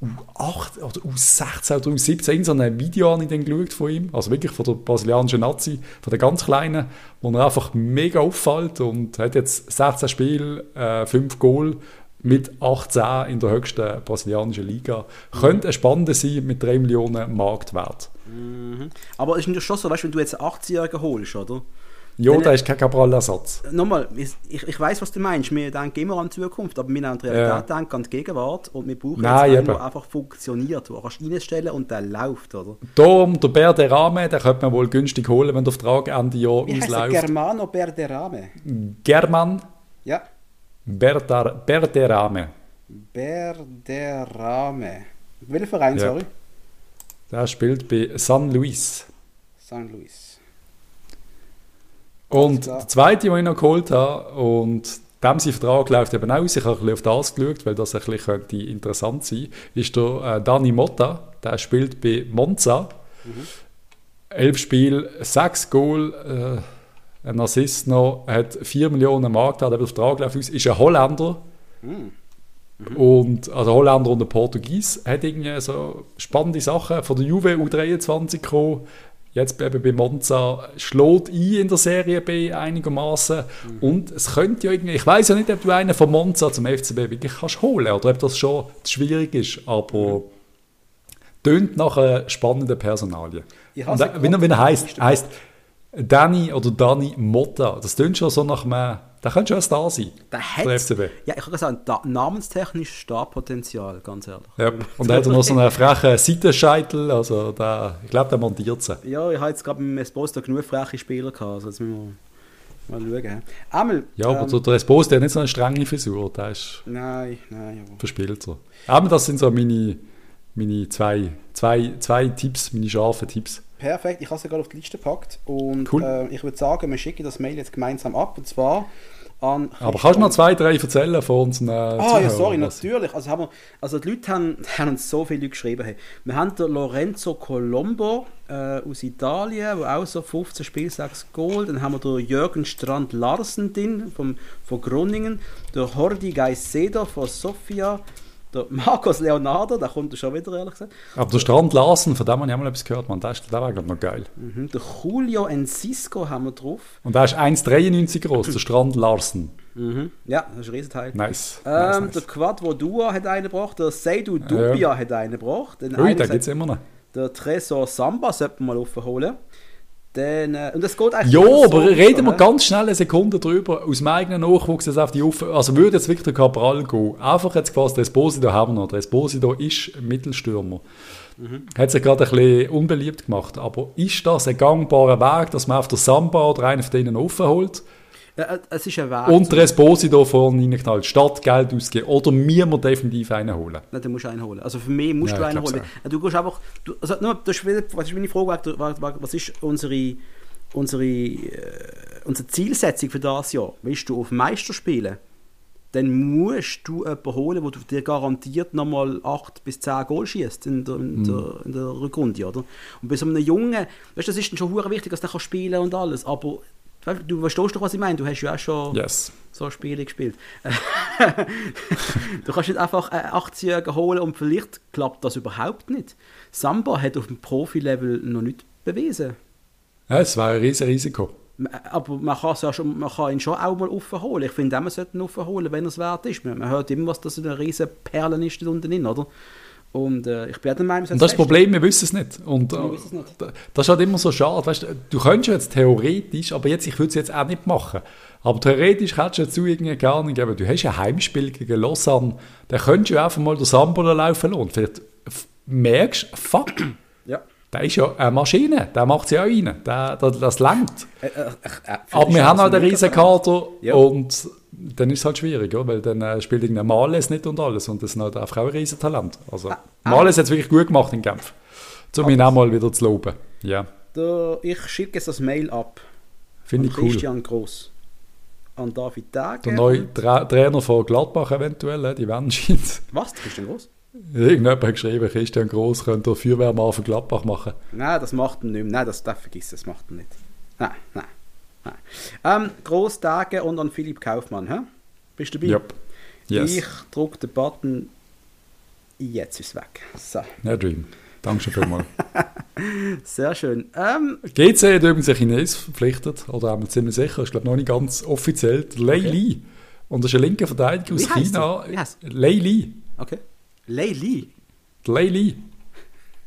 U8 oder U16 oder U17, so ein Video habe ich dann geschaut von ihm, also wirklich von der brasilianischen Nazi, von der ganz Kleinen, wo er einfach mega auffällt und hat jetzt 16 Spiele, äh, 5 Goal mit 18 in der höchsten brasilianischen Liga. Mhm. Könnte ein spannender sein mit 3 Millionen Marktwert. Mhm. Aber ist schon so, weißt, wenn du jetzt 18-Jährigen holst, oder? Ja, da ist kein Cabral-Ersatz. Nochmal, ich, ich weiß, was du meinst. Wir denken immer an die Zukunft, aber wir an die Realität ja. denken an die Gegenwart und wir brauchen Nein, jetzt einen, der einfach funktioniert, wo kannst du reinstellen und der läuft, oder? Darum, der Berderame, den könnte man wohl günstig holen, wenn der Vertrag Ende Jahr Wie ausläuft. Germano Berderame? German Ja. Berdar, Berderame. Berderame. Welcher Verein, Ja. sorry? Der spielt bei San Luis. San Luis. Und der zweite, den ich noch geholt habe, und dem sein Vertrag läuft eben aus, ich habe ein bisschen auf das geschaut, weil das ein bisschen könnte interessant sein ist der äh, Dani Motta, der spielt bei Monza. Elf Spiele, sechs Goal, äh, ein Assist noch, hat 4 Millionen Markt, hat eben der Vertrag läuft aus, ist ein Holländer. Und, also Holländer und ein Portugies, hat irgendwie so spannende Sachen von der Juve U23 gekommen, jetzt bei Monza, schlägt ein in der Serie B einigermaßen. Und es könnte ja irgendwie, ich weiß ja nicht, ob du einen von Monza zum FCB wirklich kannst holen oder ob das schon schwierig ist, aber tönt nach einer spannenden Personalie. Und habe äh, wie wie er heißt, heißt Danny oder Dani Motta, das tönt schon so nach einem, der könnte schon ein Star sein, Der der hat, FCB. ja, ich kann sagen, da, namenstechnisch Startpotenzial, ganz ehrlich. Ja. Und er hat noch so einen frechen Seitenscheitel, also der, ich glaube, der montiert sie. Ja, ich habe jetzt gerade mit dem Esposto genug freche Spieler gehabt. Also jetzt müssen Mal schauen. Einmal, Ja, aber ähm, der Esposito hat nicht so eine strenge Frisur. Der ist Nein, nein. Aber. verspielt so. Aber das sind so meine, meine zwei, zwei, zwei Tipps, meine scharfen Tipps. Perfekt, ich habe sie gerade auf die Liste gepackt. Und Cool. äh, ich würde sagen, wir schicken das Mail jetzt gemeinsam ab. Und zwar an. Aber kannst du noch zwei, drei erzählen von unseren äh, Ah, ja, Zuhörern, sorry, was? natürlich. Also, haben wir, also die Leute haben, haben uns so viele Leute geschrieben. Hey. Wir haben den Lorenzo Colombo äh, aus Italien, der auch so 15 Spiel, 6 Goal. Dann haben wir den Jürgen Strand Larsen drin, vom, von Groningen. Der Hordi Geiseder von Sofia. Der Marcos Leonardo, da kommt er schon wieder, ehrlich gesagt. Aber der Strand Larsen, von dem habe ich auch mal etwas gehört, man. Der, ist, der war, glaube ich, noch geil. Mhm. Der Julio Encisco haben wir drauf. Und der ist 1,93 groß, der Strand Larsen. Mhm. Ja, das ist ein Riesenteil. Nice. Ähm, nice, Der nice. Quadro Dua hat einen gebracht, der Seidu Dubia hat einen gebracht. Den Ui, sagt- gibt es immer noch. Der Tresor Samba sollte man mal aufholen. Dann, äh, und das geht eigentlich Ja, immer aber so reden wir ganz schnell eine Sekunde drüber. Aus meinem eigenen Nachwuchs jetzt auf die Off Also würde jetzt wirklich der Cabral gehen. Einfach jetzt quasi, der Esposito haben wir noch. Der Esposito ist Mittelstürmer. Mhm. Hat sich gerade ein bisschen unbeliebt gemacht. Aber ist das ein gangbarer Weg, dass man auf der Samba oder einen von denen offen holt äh, es ist ein Weg. und der Esposito vorne reinknallt, statt Geld ausgeben? Oder mir wir definitiv einen holen? Nein, du musst einen holen. Also für mich musst Ja, du einen holen. Äh, Du gehst einfach. Du, also nur, das ist was ist meine Frage? Was, ist unsere, unsere, äh, unsere Zielsetzung für das Jahr? Willst du auf Meister spielen? Dann musst du jemanden holen, wo du dir garantiert nochmal 8 bis 10 Goal schießt in der, in, der, in der Rückrunde, oder? Und bei so einem Jungen, weißt du, das ist dann schon wichtig, dass der kann spielen und alles, aber du, verstehst doch, was ich meine? Du hast ja auch schon Yes. so Spiele gespielt. du kannst nicht einfach einen 80-Jährigen holen und vielleicht klappt das überhaupt nicht. Samba hat auf dem Profi-Level noch nicht bewiesen. Ja, es war ein riesiges Risiko. M- Aber man kann, ja schon, man kann ihn schon auch mal aufholen. Ich finde, man sollte ihn aufholen, wenn er es wert ist. Man, hört immer, was das eine riesen Perlen ist da unten drin, oder? Und äh, ich bin der Meinung, Und das Problem, wir wissen es nicht. Und äh, es nicht. das ist halt immer so schade. Weißt, du, könntest jetzt theoretisch, aber jetzt, ich würde es jetzt auch nicht machen, aber theoretisch hättest du jetzt zu nicht geben. Du hast ein Heimspiel gegen Lausanne, da könntest du einfach mal den Samba laufen lassen. Und vielleicht merkst du, fuck. Der ist ja eine Maschine, der macht sie auch rein, der, der, das langt. Äh, äh, äh, Aber wir haben einen mega riesen. Kader Ja. und dann ist es halt schwierig, ja, weil dann äh, spielt irgendein Males nicht und alles und das sind halt auch ein riesen Talent. Also Ah, Males hat es wirklich gut gemacht im Kampf. Um ihn auch mal wieder zu loben. Ja, Der, ich schicke jetzt das Mail ab. finde ich cool. Christian Gross. An David Tage. Der neue Tra Trainer von Gladbach eventuell, äh, die werden scheint. Was? Christian Gross? Irgendjemand hat geschrieben, Christian Gross könnte Feuerwehrmann von Gladbach machen. Nein, das macht er nicht mehr. Nein, das darf vergiss, das macht er nicht. Nein, nein, nein. Ähm, Gross Tage und an Philipp Kaufmann. Hä? Bist du dabei? Yep. Yes. Ich drücke den Button. Jetzt ist es weg. So, Ja, Dream. Danke schon vielmals. sehr schön. Ähm, GC hat übrigens einen Chines verpflichtet, oder haben wir ziemlich sicher, ist glaube noch nicht ganz offiziell, Lei Okay. Li. Und das ist ein linker Verteidiger aus China. Lei Li. okay. Lei. Der Lei Li.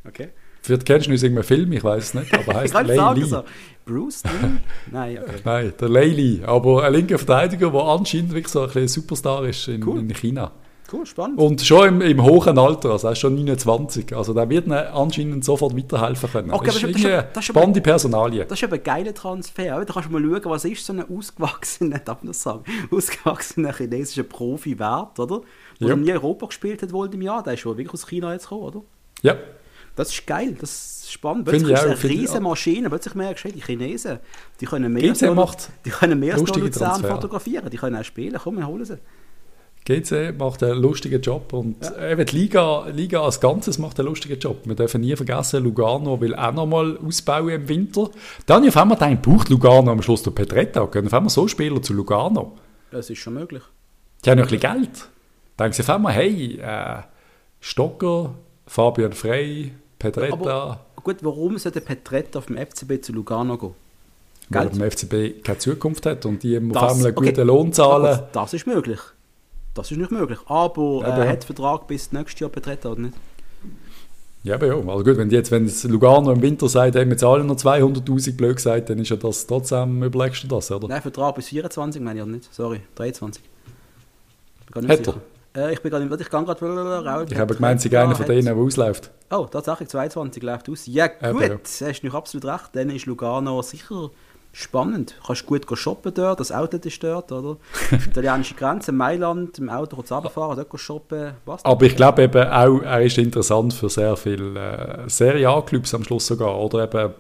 Okay. Vielleicht kennst du ihn aus irgendeinem Film, ich weiß es nicht, aber Ich heißt kann Lei sagen Li. so. Bruce Lee? Nein, okay. Nein, der Lei Li. Aber ein linker Verteidiger, der anscheinend wirklich so ein bisschen Superstar ist in, Cool. in China. Cool, spannend. Und schon im, im hohen Alter, also er ist schon 29. Also der wird anscheinend sofort weiterhelfen können. Okay, das ist aber das ist- das ist- das ist aber- spannende Personalie. Das ist eben ein geiler Transfer. oder? Da kannst du mal schauen, was ist so ein ausgewachsener, darf man das sagen, ausgewachsener chinesischer Profi wert, oder? Der Ja. nie in Europa gespielt hat wohl im Jahr. Der ist schon wirklich aus China jetzt gekommen, oder? Ja, Das ist geil, das ist spannend. Plötzlich ich ist eine auch. Maschine. Plötzlich merkst du, die Chinesen, die können mehr GC macht die können mehr Luzern fotografieren. Die können auch spielen. Komm, wir holen sie. GC macht einen lustigen Job und eben die Liga, Liga als Ganzes macht einen lustigen Job. Wir dürfen nie vergessen, Lugano will auch nochmal ausbauen im Winter. Dann auf einmal gedacht, braucht Lugano am Schluss der Petretta. Können auf einmal so Spieler zu Lugano? Das ist schon möglich. Die haben noch ein bisschen Geld. Denken sie auf einmal, hey, äh, Stocker, Fabian Frey, Petretta, Aber gut, warum sollte Petretta auf dem FCB zu Lugano gehen? weil Geld? er beim FCB keine Zukunft hat und die ihm auf Das- einmal einen okay. guten Lohn zahlen. Das, das ist möglich. Das ist nicht möglich. Aber Ja, er aber- hat Vertrag bis nächstes Jahr Petretta, oder nicht? Ja, aber ja. Also gut, wenn jetzt, wenn das Lugano im Winter sagt, hey, wir zahlen noch 200'000 blöd gesagt, dann ist ja das trotzdem, überlegst du das, oder? Nein, Vertrag bis 24, meine ich, oder nicht? Sorry, 23. Ich bin gar Hat sicher. Äh, ich bin nicht, warte, ich kann gerade... Ich habe gemeint, sie sind einer von denen, der ausläuft. Oh, tatsächlich, 22 läuft aus. Ja Eben, gut, ja. hast du absolut recht. Dann ist Lugano sicher Spannend. Du kannst gut shoppen dort, das Outlet ist dort, oder? Italienische Grenze, Mailand, im Auto kurz runterfahren, dort shoppen. Was Aber ich glaube eben auch, er ist interessant für sehr viele äh, Serie A-Clubs am Schluss sogar. Oder eben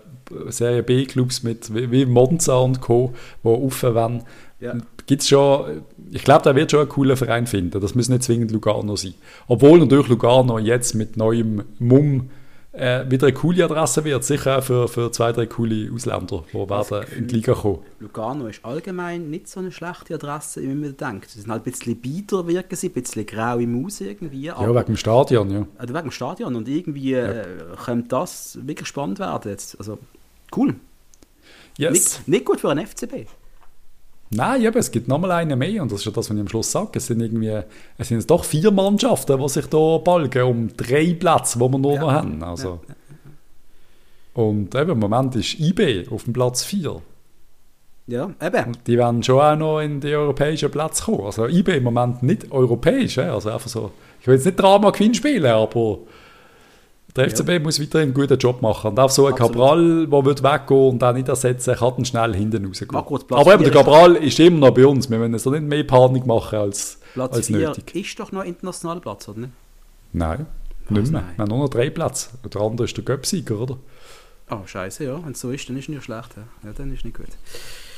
Serie B-Clubs mit wie, wie Monza und Co., die offen. Ja. Gibt's schon, ich glaube, da wird schon einen coolen Verein finden. Das muss nicht zwingend Lugano sein. Obwohl natürlich Lugano jetzt mit neuem Mumm äh, wieder eine coole Adresse wird. Sicher auch für, für zwei, drei coole Ausländer, die werden in die Liga kommen. Lugano ist allgemein nicht so eine schlechte Adresse, wie man mir denkt. Sie sind halt ein bisschen bieder, wirken sie, ein bisschen grau im Maus irgendwie. Ja, wegen dem Stadion, ja. Also wegen dem Stadion. Und irgendwie ja. äh, könnte das wirklich spannend werden jetzt. Also, cool. Yes. Nicht, nicht gut für einen FCB. Nein, eben, es gibt nochmal einen mehr und das ist ja das, was ich am Schluss sage. Es sind irgendwie, es sind doch vier Mannschaften, die sich hier balgen um drei Plätze, die wir nur ja, noch haben. Also. Ja, und eben, im Moment ist IB auf dem Platz 4. Ja, eben. Und die werden schon auch noch in die europäischen Plätze kommen. Also IB im Moment nicht europäisch, also einfach so, ich will jetzt nicht Drama Queen spielen, aber der FCB ja. muss weiterhin einen guten Job machen. Und auch so ein Absolut. Cabral, der wird weggehen und auch nicht ersetzen, kann dann schnell hinten rausgehen. Aber eben, der Cabral ist immer noch bei uns. Wir müssen so nicht mehr Panik machen als, Platz als nötig. ist doch noch internationaler Platz, oder nicht? Nein, Was, nicht mehr. Nein. Wir haben nur noch drei Plätze. Der andere ist der Göpsieger, oder? Oh, scheiße, ja. Wenn es so ist, dann ist es nicht schlecht. Ja, dann ist es nicht gut.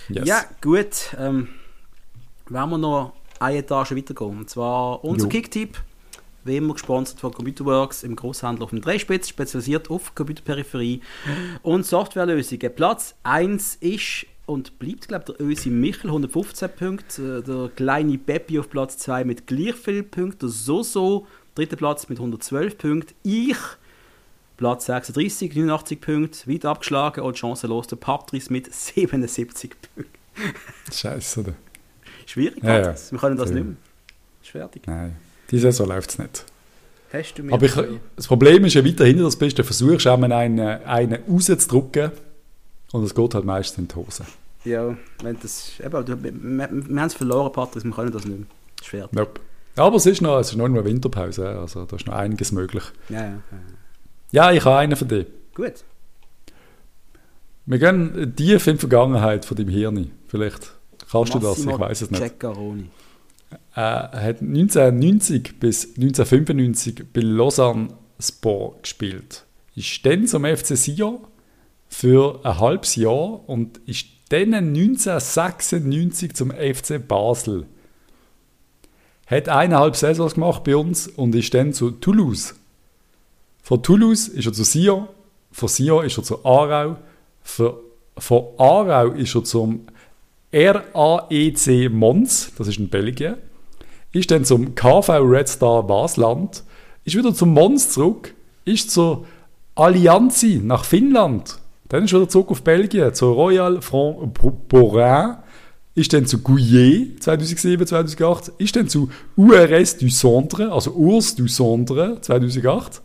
Yes. Ja, gut. Ähm, werden wir noch eine Etage weitergehen. Und zwar unser Kicktipp wie immer gesponsert von Computerworks im Großhandel auf dem Dreispitz, spezialisiert auf Computerperipherie und Softwarelösungen. Platz 1 ist und bleibt, glaube ich, der Ösi Michel, 115 Punkte. Äh, der kleine Peppi auf Platz 2 mit gleich viel Punkten. Der Soso, dritter Platz mit 112 Punkten. Ich, Platz 36, 89 Punkte. Weit abgeschlagen und chancenlos der Patrice mit 77 Punkten. Scheiße, oder? Schwierig, ja, ja. Wir können das ja. nicht mehr. Ist fertig. Nein. Diese Saison läuft es nicht. Hast du mir Aber ich, das Problem ist ja weiterhin, dass du du versuchst, einen, einen rauszudrücken und es geht halt meistens in die Hose. Ja, wenn das, eben, wir, wir, wir haben es verloren, Patrick, wir können das nicht mehr. Schwer. Nope. Aber es ist noch, es ist noch eine Winterpause, also da ist noch einiges möglich. Ja, ja. Ja, ich habe einen von dir. Gut. Wir gehen tief in die Vergangenheit von deinem Hirn. Vielleicht kannst Massimo du das, ich weiß es nicht. Ceccaroni äh, hat 1990 bis 1995 bei Lausanne Sport gespielt. Ist dann zum FC Sion für ein halbes Jahr und ist dann 1996 zum FC Basel. Hat eineinhalb Saisons gemacht bei uns und ist dann zu Toulouse. Von Toulouse ist er zu Sion, von Sion ist er zu Aarau, von, von Aarau ist er zum RAEC Mons, das ist in Belgien ist dann zum KV Red Star Basland, ist wieder zum Mons zurück, ist zur Allianzi nach Finnland, dann ist wieder zurück auf Belgien, zur Royal Front Borin, ist dann zu Gouillet 2007, 2008, ist dann zu URS du Centre, also Urs du Centre 2008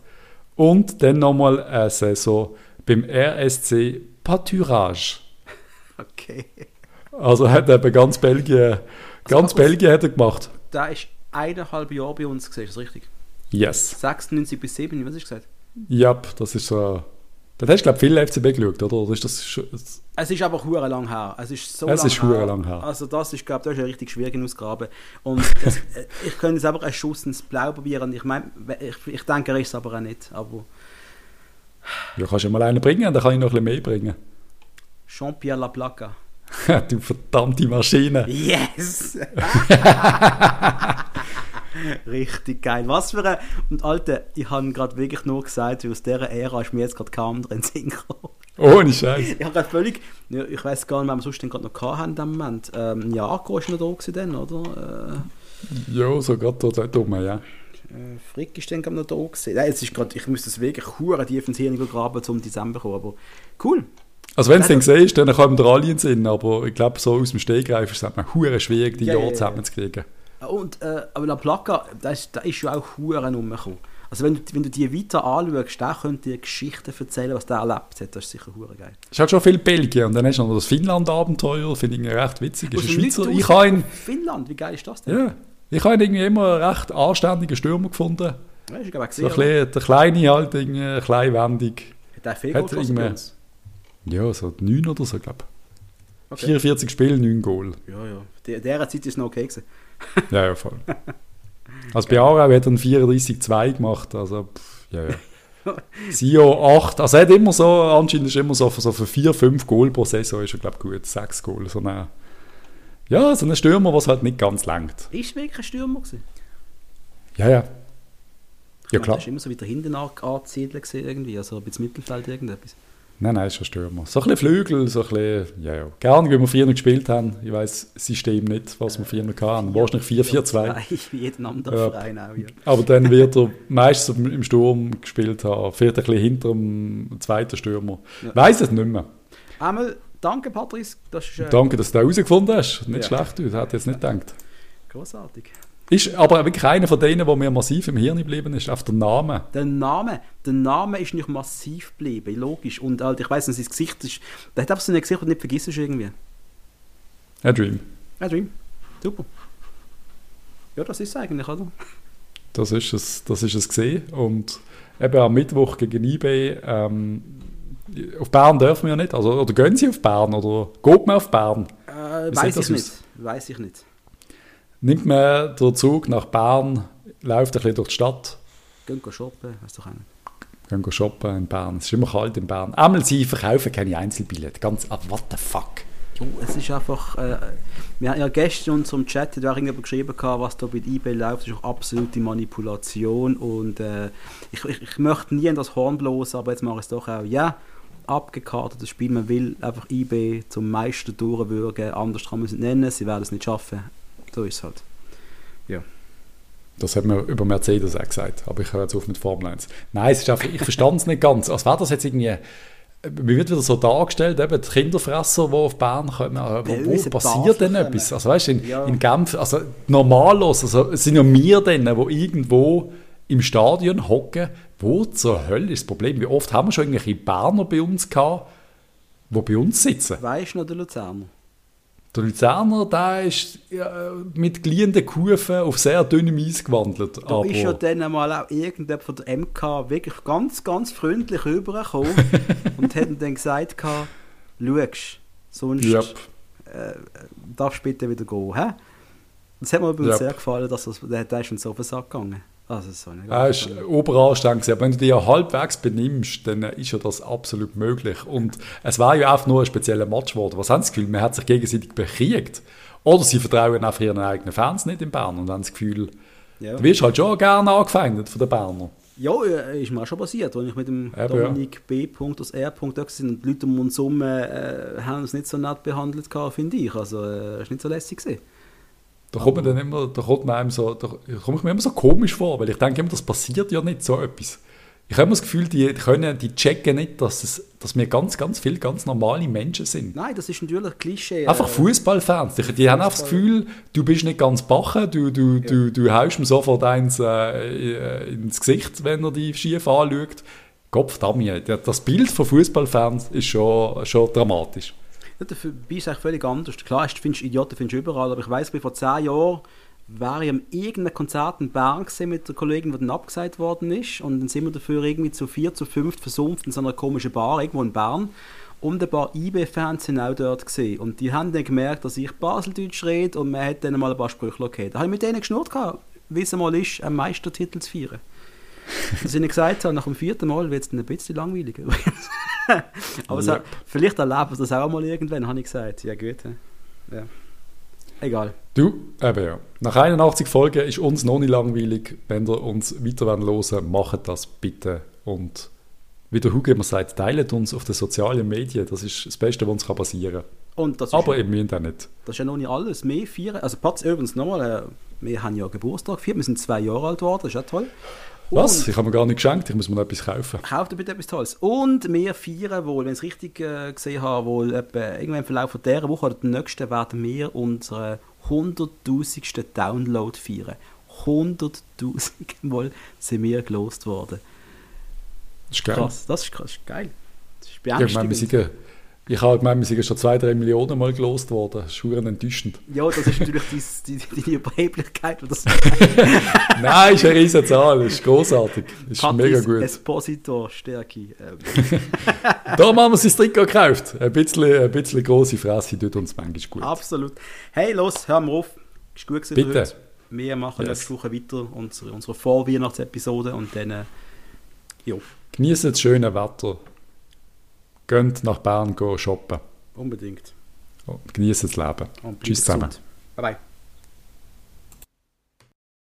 und dann nochmal eine Saison beim RSC Pâturage. Okay. Also hat eben ganz Belgien, ganz Belgien hat er gemacht der ist eineinhalb Jahre bei uns gesehen, ist das richtig? Yes. 96 bis 7, was hast du gesagt? Ja, das ist so. Da hast du, glaube ich, viel FCB geschaut, oder? oder ist das es ist aber hure lang her. Es ist so es lang, ist her. lang her. Also das ist, glaube ich, eine richtig schwierige Ausgabe. Und das, äh, ich könnte es einfach einen Schuss ins Blau probieren. Ich meine, ich, ich denke, er ist es aber auch nicht. Aber ja, kannst du mal einen bringen, dann kann ich noch ein bisschen mehr bringen. Jean-Pierre Laplaca. du verdammte Maschine. Yes! Richtig geil. Was für ein. Und Alter, ich habe gerade wirklich nur gesagt, wie aus dieser Ära ist mir jetzt gerade kaum drin gekommen. Ohne Scheiß. Ich habe gerade völlig. Ich weiß gar nicht, wer wir sonst gerade noch hatten in Moment. Ähm, Jako ist noch da gewesen, oder? Äh, ja, so gerade da dumm, ja. Äh, Frick ist dann noch da gewesen. Nein, jetzt ist grad, ich müsste es wirklich hure tief ins Hirn graben, um Dezember zu kommen. Aber cool. Also wenn es dann siehst, dann kommen der alle in Sinn, aber ich glaube, so aus dem Stegreif ist es halt hure schwierig, die ja, Jahre ja, zusammenzukriegen. Und, äh, aber der Plaka, da ist, da ist ja auch hure rumgekommen. Also wenn du, wenn du die weiter anschaust, der könnte dir Geschichten erzählen, was der erlebt hat. Das ist sicher hure geil. Es hat schon viel Belgien und dann hast du noch das Finnland-Abenteuer, finde ich recht witzig. Ist ein Schweizer. Ich habe Finnland, wie geil ist das denn? Ja, ich habe irgendwie immer einen recht anständigen Stürmer gefunden. Ja, ich gesehen, so ein der kleine halt, kleinwendig. Hat der viel Gold Ja, so neun oder so, glaube ich. Okay. 44 Spiele, 9 Goal. Ja, ja. Der, der Zeit ist es noch okay gewesen. ja, ja, voll. Also bei Aarau hat er 34-2 gemacht, also pff, ja, ja. Sio 8, also er hat immer so, anscheinend ist immer so, so für 4-5 Goal pro Saison ist er glaube ich gut, 6 Goal, so eine, ja, so ein Stürmer, was halt nicht ganz langt. Ist wirklich ein Stürmer gewesen? Ja, ja. Ja, klar. Das war immer so wieder hinten angesiedelt irgendwie, also bisschen Mittelfeld irgendetwas. Nein, nein, ist ein Stürmer. So ein bisschen Flügel, so ein bisschen, ja, ja. Gerne, wie wir früher gespielt haben. Ich weiß das System nicht, was wir früher hatten. Wahrscheinlich 4-4-2. Wie jeden anderen. Verein auch, ja. Aber dann wird er meistens im Sturm gespielt haben. Vielleicht ein bisschen hinter dem zweiten Stürmer. Ja. Weiß es nicht mehr. Einmal, danke Patrice. Das ist, äh, danke, dass du das herausgefunden hast. Nicht ja. schlecht, du. Das hätte jetzt nicht gedacht. Großartig. Ist aber wirklich einer von denen, der mir massiv im Hirn geblieben ist, auf der Name. Der Name, der Name ist nicht massiv geblieben, logisch. Und halt, ich weiß nicht, sein Gesicht ist, der hat einfach so ein Gesicht, das nicht vergisst irgendwie. A Dream. A Dream. Super. Ja, das ist es eigentlich, oder? Das ist es, das ist es gesehen. Und eben am Mittwoch gegen eBay, ähm, auf Bern dürfen wir ja nicht, also, oder gehen Sie auf Bern, oder geht man auf Bern? Äh, weiß ich nicht, weiß ich nicht nimmt man den Zug nach Bern, läuft ein bisschen durch die Stadt. Gehen shoppen, weißt du nicht. Gehen shoppen in Bern. Es ist immer kalt in Bern. Einmal sie verkaufen keine Einzelbillette. Ganz, ah, what the fuck? Jo, es ist einfach, äh, wir haben ja gestern in unserem Chat hat auch irgendjemand geschrieben, was da bei eBay läuft, ist auch absolute Manipulation und äh, ich, ich, ich, möchte nie in das Horn bloßen, aber jetzt mache ich es doch auch. Ja, abgekartetes Spiel, man will einfach eBay zum Meister durchwürgen, anders kann man es nicht nennen, sie werden es nicht schaffen. So ist es halt. Ja. Das hat man über Mercedes auch gesagt, aber ich höre jetzt auf mit Formel 1. Nein, es ist einfach, ich verstand es nicht ganz. Als wäre das jetzt irgendwie, wie wird wieder so dargestellt, eben die Kinderfresser, die auf Bern kommen, wo, wo passiert denn etwas? Also weißt du, in, ja. in Genf, also normallos, also es sind ja wir denn, die irgendwo im Stadion hocken, wo zur Hölle ist das Problem? Wie oft haben wir schon irgendwelche Berner bei uns gehabt, die bei uns sitzen? Weißt du noch, der Luzerner? Der Luzerner, der ist ja, mit glühenden Kufen auf sehr dünnem Eis gewandelt. Da aber... ist ja dann einmal auch irgendjemand von der MK wirklich ganz, ganz freundlich rübergekommen und hat dann gesagt, schaust, sonst yep. äh, darfst du bitte wieder gehen. He? Das hat mir übrigens yep. sehr gefallen, dass das, der, der ist uns auf den Sack gegangen. Also so eine er ist oberanständig. Wenn du dich ja halbwegs benimmst, dann ist ja das absolut möglich. Und es war ja einfach nur ein spezieller Match geworden. Was haben Sie das Gefühl? Man hat sich gegenseitig bekriegt. Oder sie vertrauen einfach ihren eigenen Fans nicht in Bern und haben das Gefühl, ja. du wirst halt schon gerne angefeindet von den Bernern. Ja, äh, ist mir auch schon passiert, als ich mit dem Eben, Dominik ja. B. aus R. da war und die Leute um uns herum äh, haben uns nicht so nett behandelt, finde ich. Also, es äh, war nicht so lässig. Gewesen. Da kommt, man dann immer, da kommt man einem so, da komme ich mir immer so komisch vor, weil ich denke immer, das passiert ja nicht so etwas. Ich habe immer das Gefühl, die können, die checken nicht, dass, es, dass wir ganz, ganz viele ganz normale Menschen sind. Nein, das ist natürlich ein Klischee. Einfach äh, Fußballfans. Die, die haben auch das Gefühl, du bist nicht ganz bachen, du, du, ja. du, du haust ihm sofort eins äh, ins Gesicht, wenn er die schief anschaut. Kopf Das Bild von Fußballfans ist schon, schon dramatisch. Bist du eigentlich völlig anders. Klar, du findest Idioten findest du überall, aber ich weiß, vor zehn Jahren war ich an irgendeinem Konzert in Bern mit der Kollegin, die dann abgesagt worden ist. Und dann sind wir dafür irgendwie zu vier, zu fünf versumpft in so einer komischen Bar irgendwo in Bern. Und ein paar IB-Fans sind auch dort gesehen. Und die haben dann gemerkt, dass ich Baseldeutsch rede und man hat dann mal ein paar Sprüche gehört. Da habe ich mit denen geschnurrt, wie es mal ist, einen Meistertitel zu feiern. Dass ich gesagt habe, nach dem vierten Mal wird es dann ein bisschen langweiliger. Aber so, vielleicht erleben wir das auch mal irgendwann, habe ich gesagt. Ja, gut. Ja. Egal. Du, eben ja. Nach 81 Folgen ist uns noch nicht langweilig. Wenn ihr uns weiter hören wollt, macht das bitte. Und wie der Hugo immer sagt, teilt uns auf den sozialen Medien. Das ist das Beste, was uns passieren kann. Aber ja, im Internet. Das ist ja noch nicht alles. Mehr feiern. Also, Patz, übrigens nochmal, äh, wir haben ja Geburtstag gefeiert. Wir sind zwei Jahre alt geworden. Das ist ja toll. Was? ich habe mir gar nicht geschenkt, ich muss mir noch etwas kaufen. Kauft bitte etwas Tolles. Und wir feiern wohl, wenn ich es richtig äh, gesehen habe, wohl etwa, irgendwann im Verlauf dieser Woche oder der nächsten werden wir unseren 100.000. Download feiern. 100.000 Mal sind wir gelost worden. Das ist geil. Krass, das ist, das ist geil. Das ist beängstigend. Ja, ich meine, wir sind Ich habe gemeint, wir sind schon zwei, drei Millionen Mal gelost worden. Das ist enttäuschend. Ja, das ist natürlich die Überheblichkeit. So. Nein, ist eine riesige Zahl. Das ist großartig. Das ist mega gut. Espositor, Stärke. Ähm, Da haben wir uns das Trikot gekauft. Ein bisschen, ein bisschen grosse Fresse tut uns manchmal gut. absolut. Hey, los, hören wir auf. Ist gut gewesen Bitte. heute. Wir machen Yes. nächste Woche weiter unsere, unsere Vorweihnachtsepisode und dann, äh, jo, Genießt das schöne Wetter. Geht nach Bern go shoppen. unbedingt. Und genießt das Leben. Tschüss zusammen. gesund. Bye bye.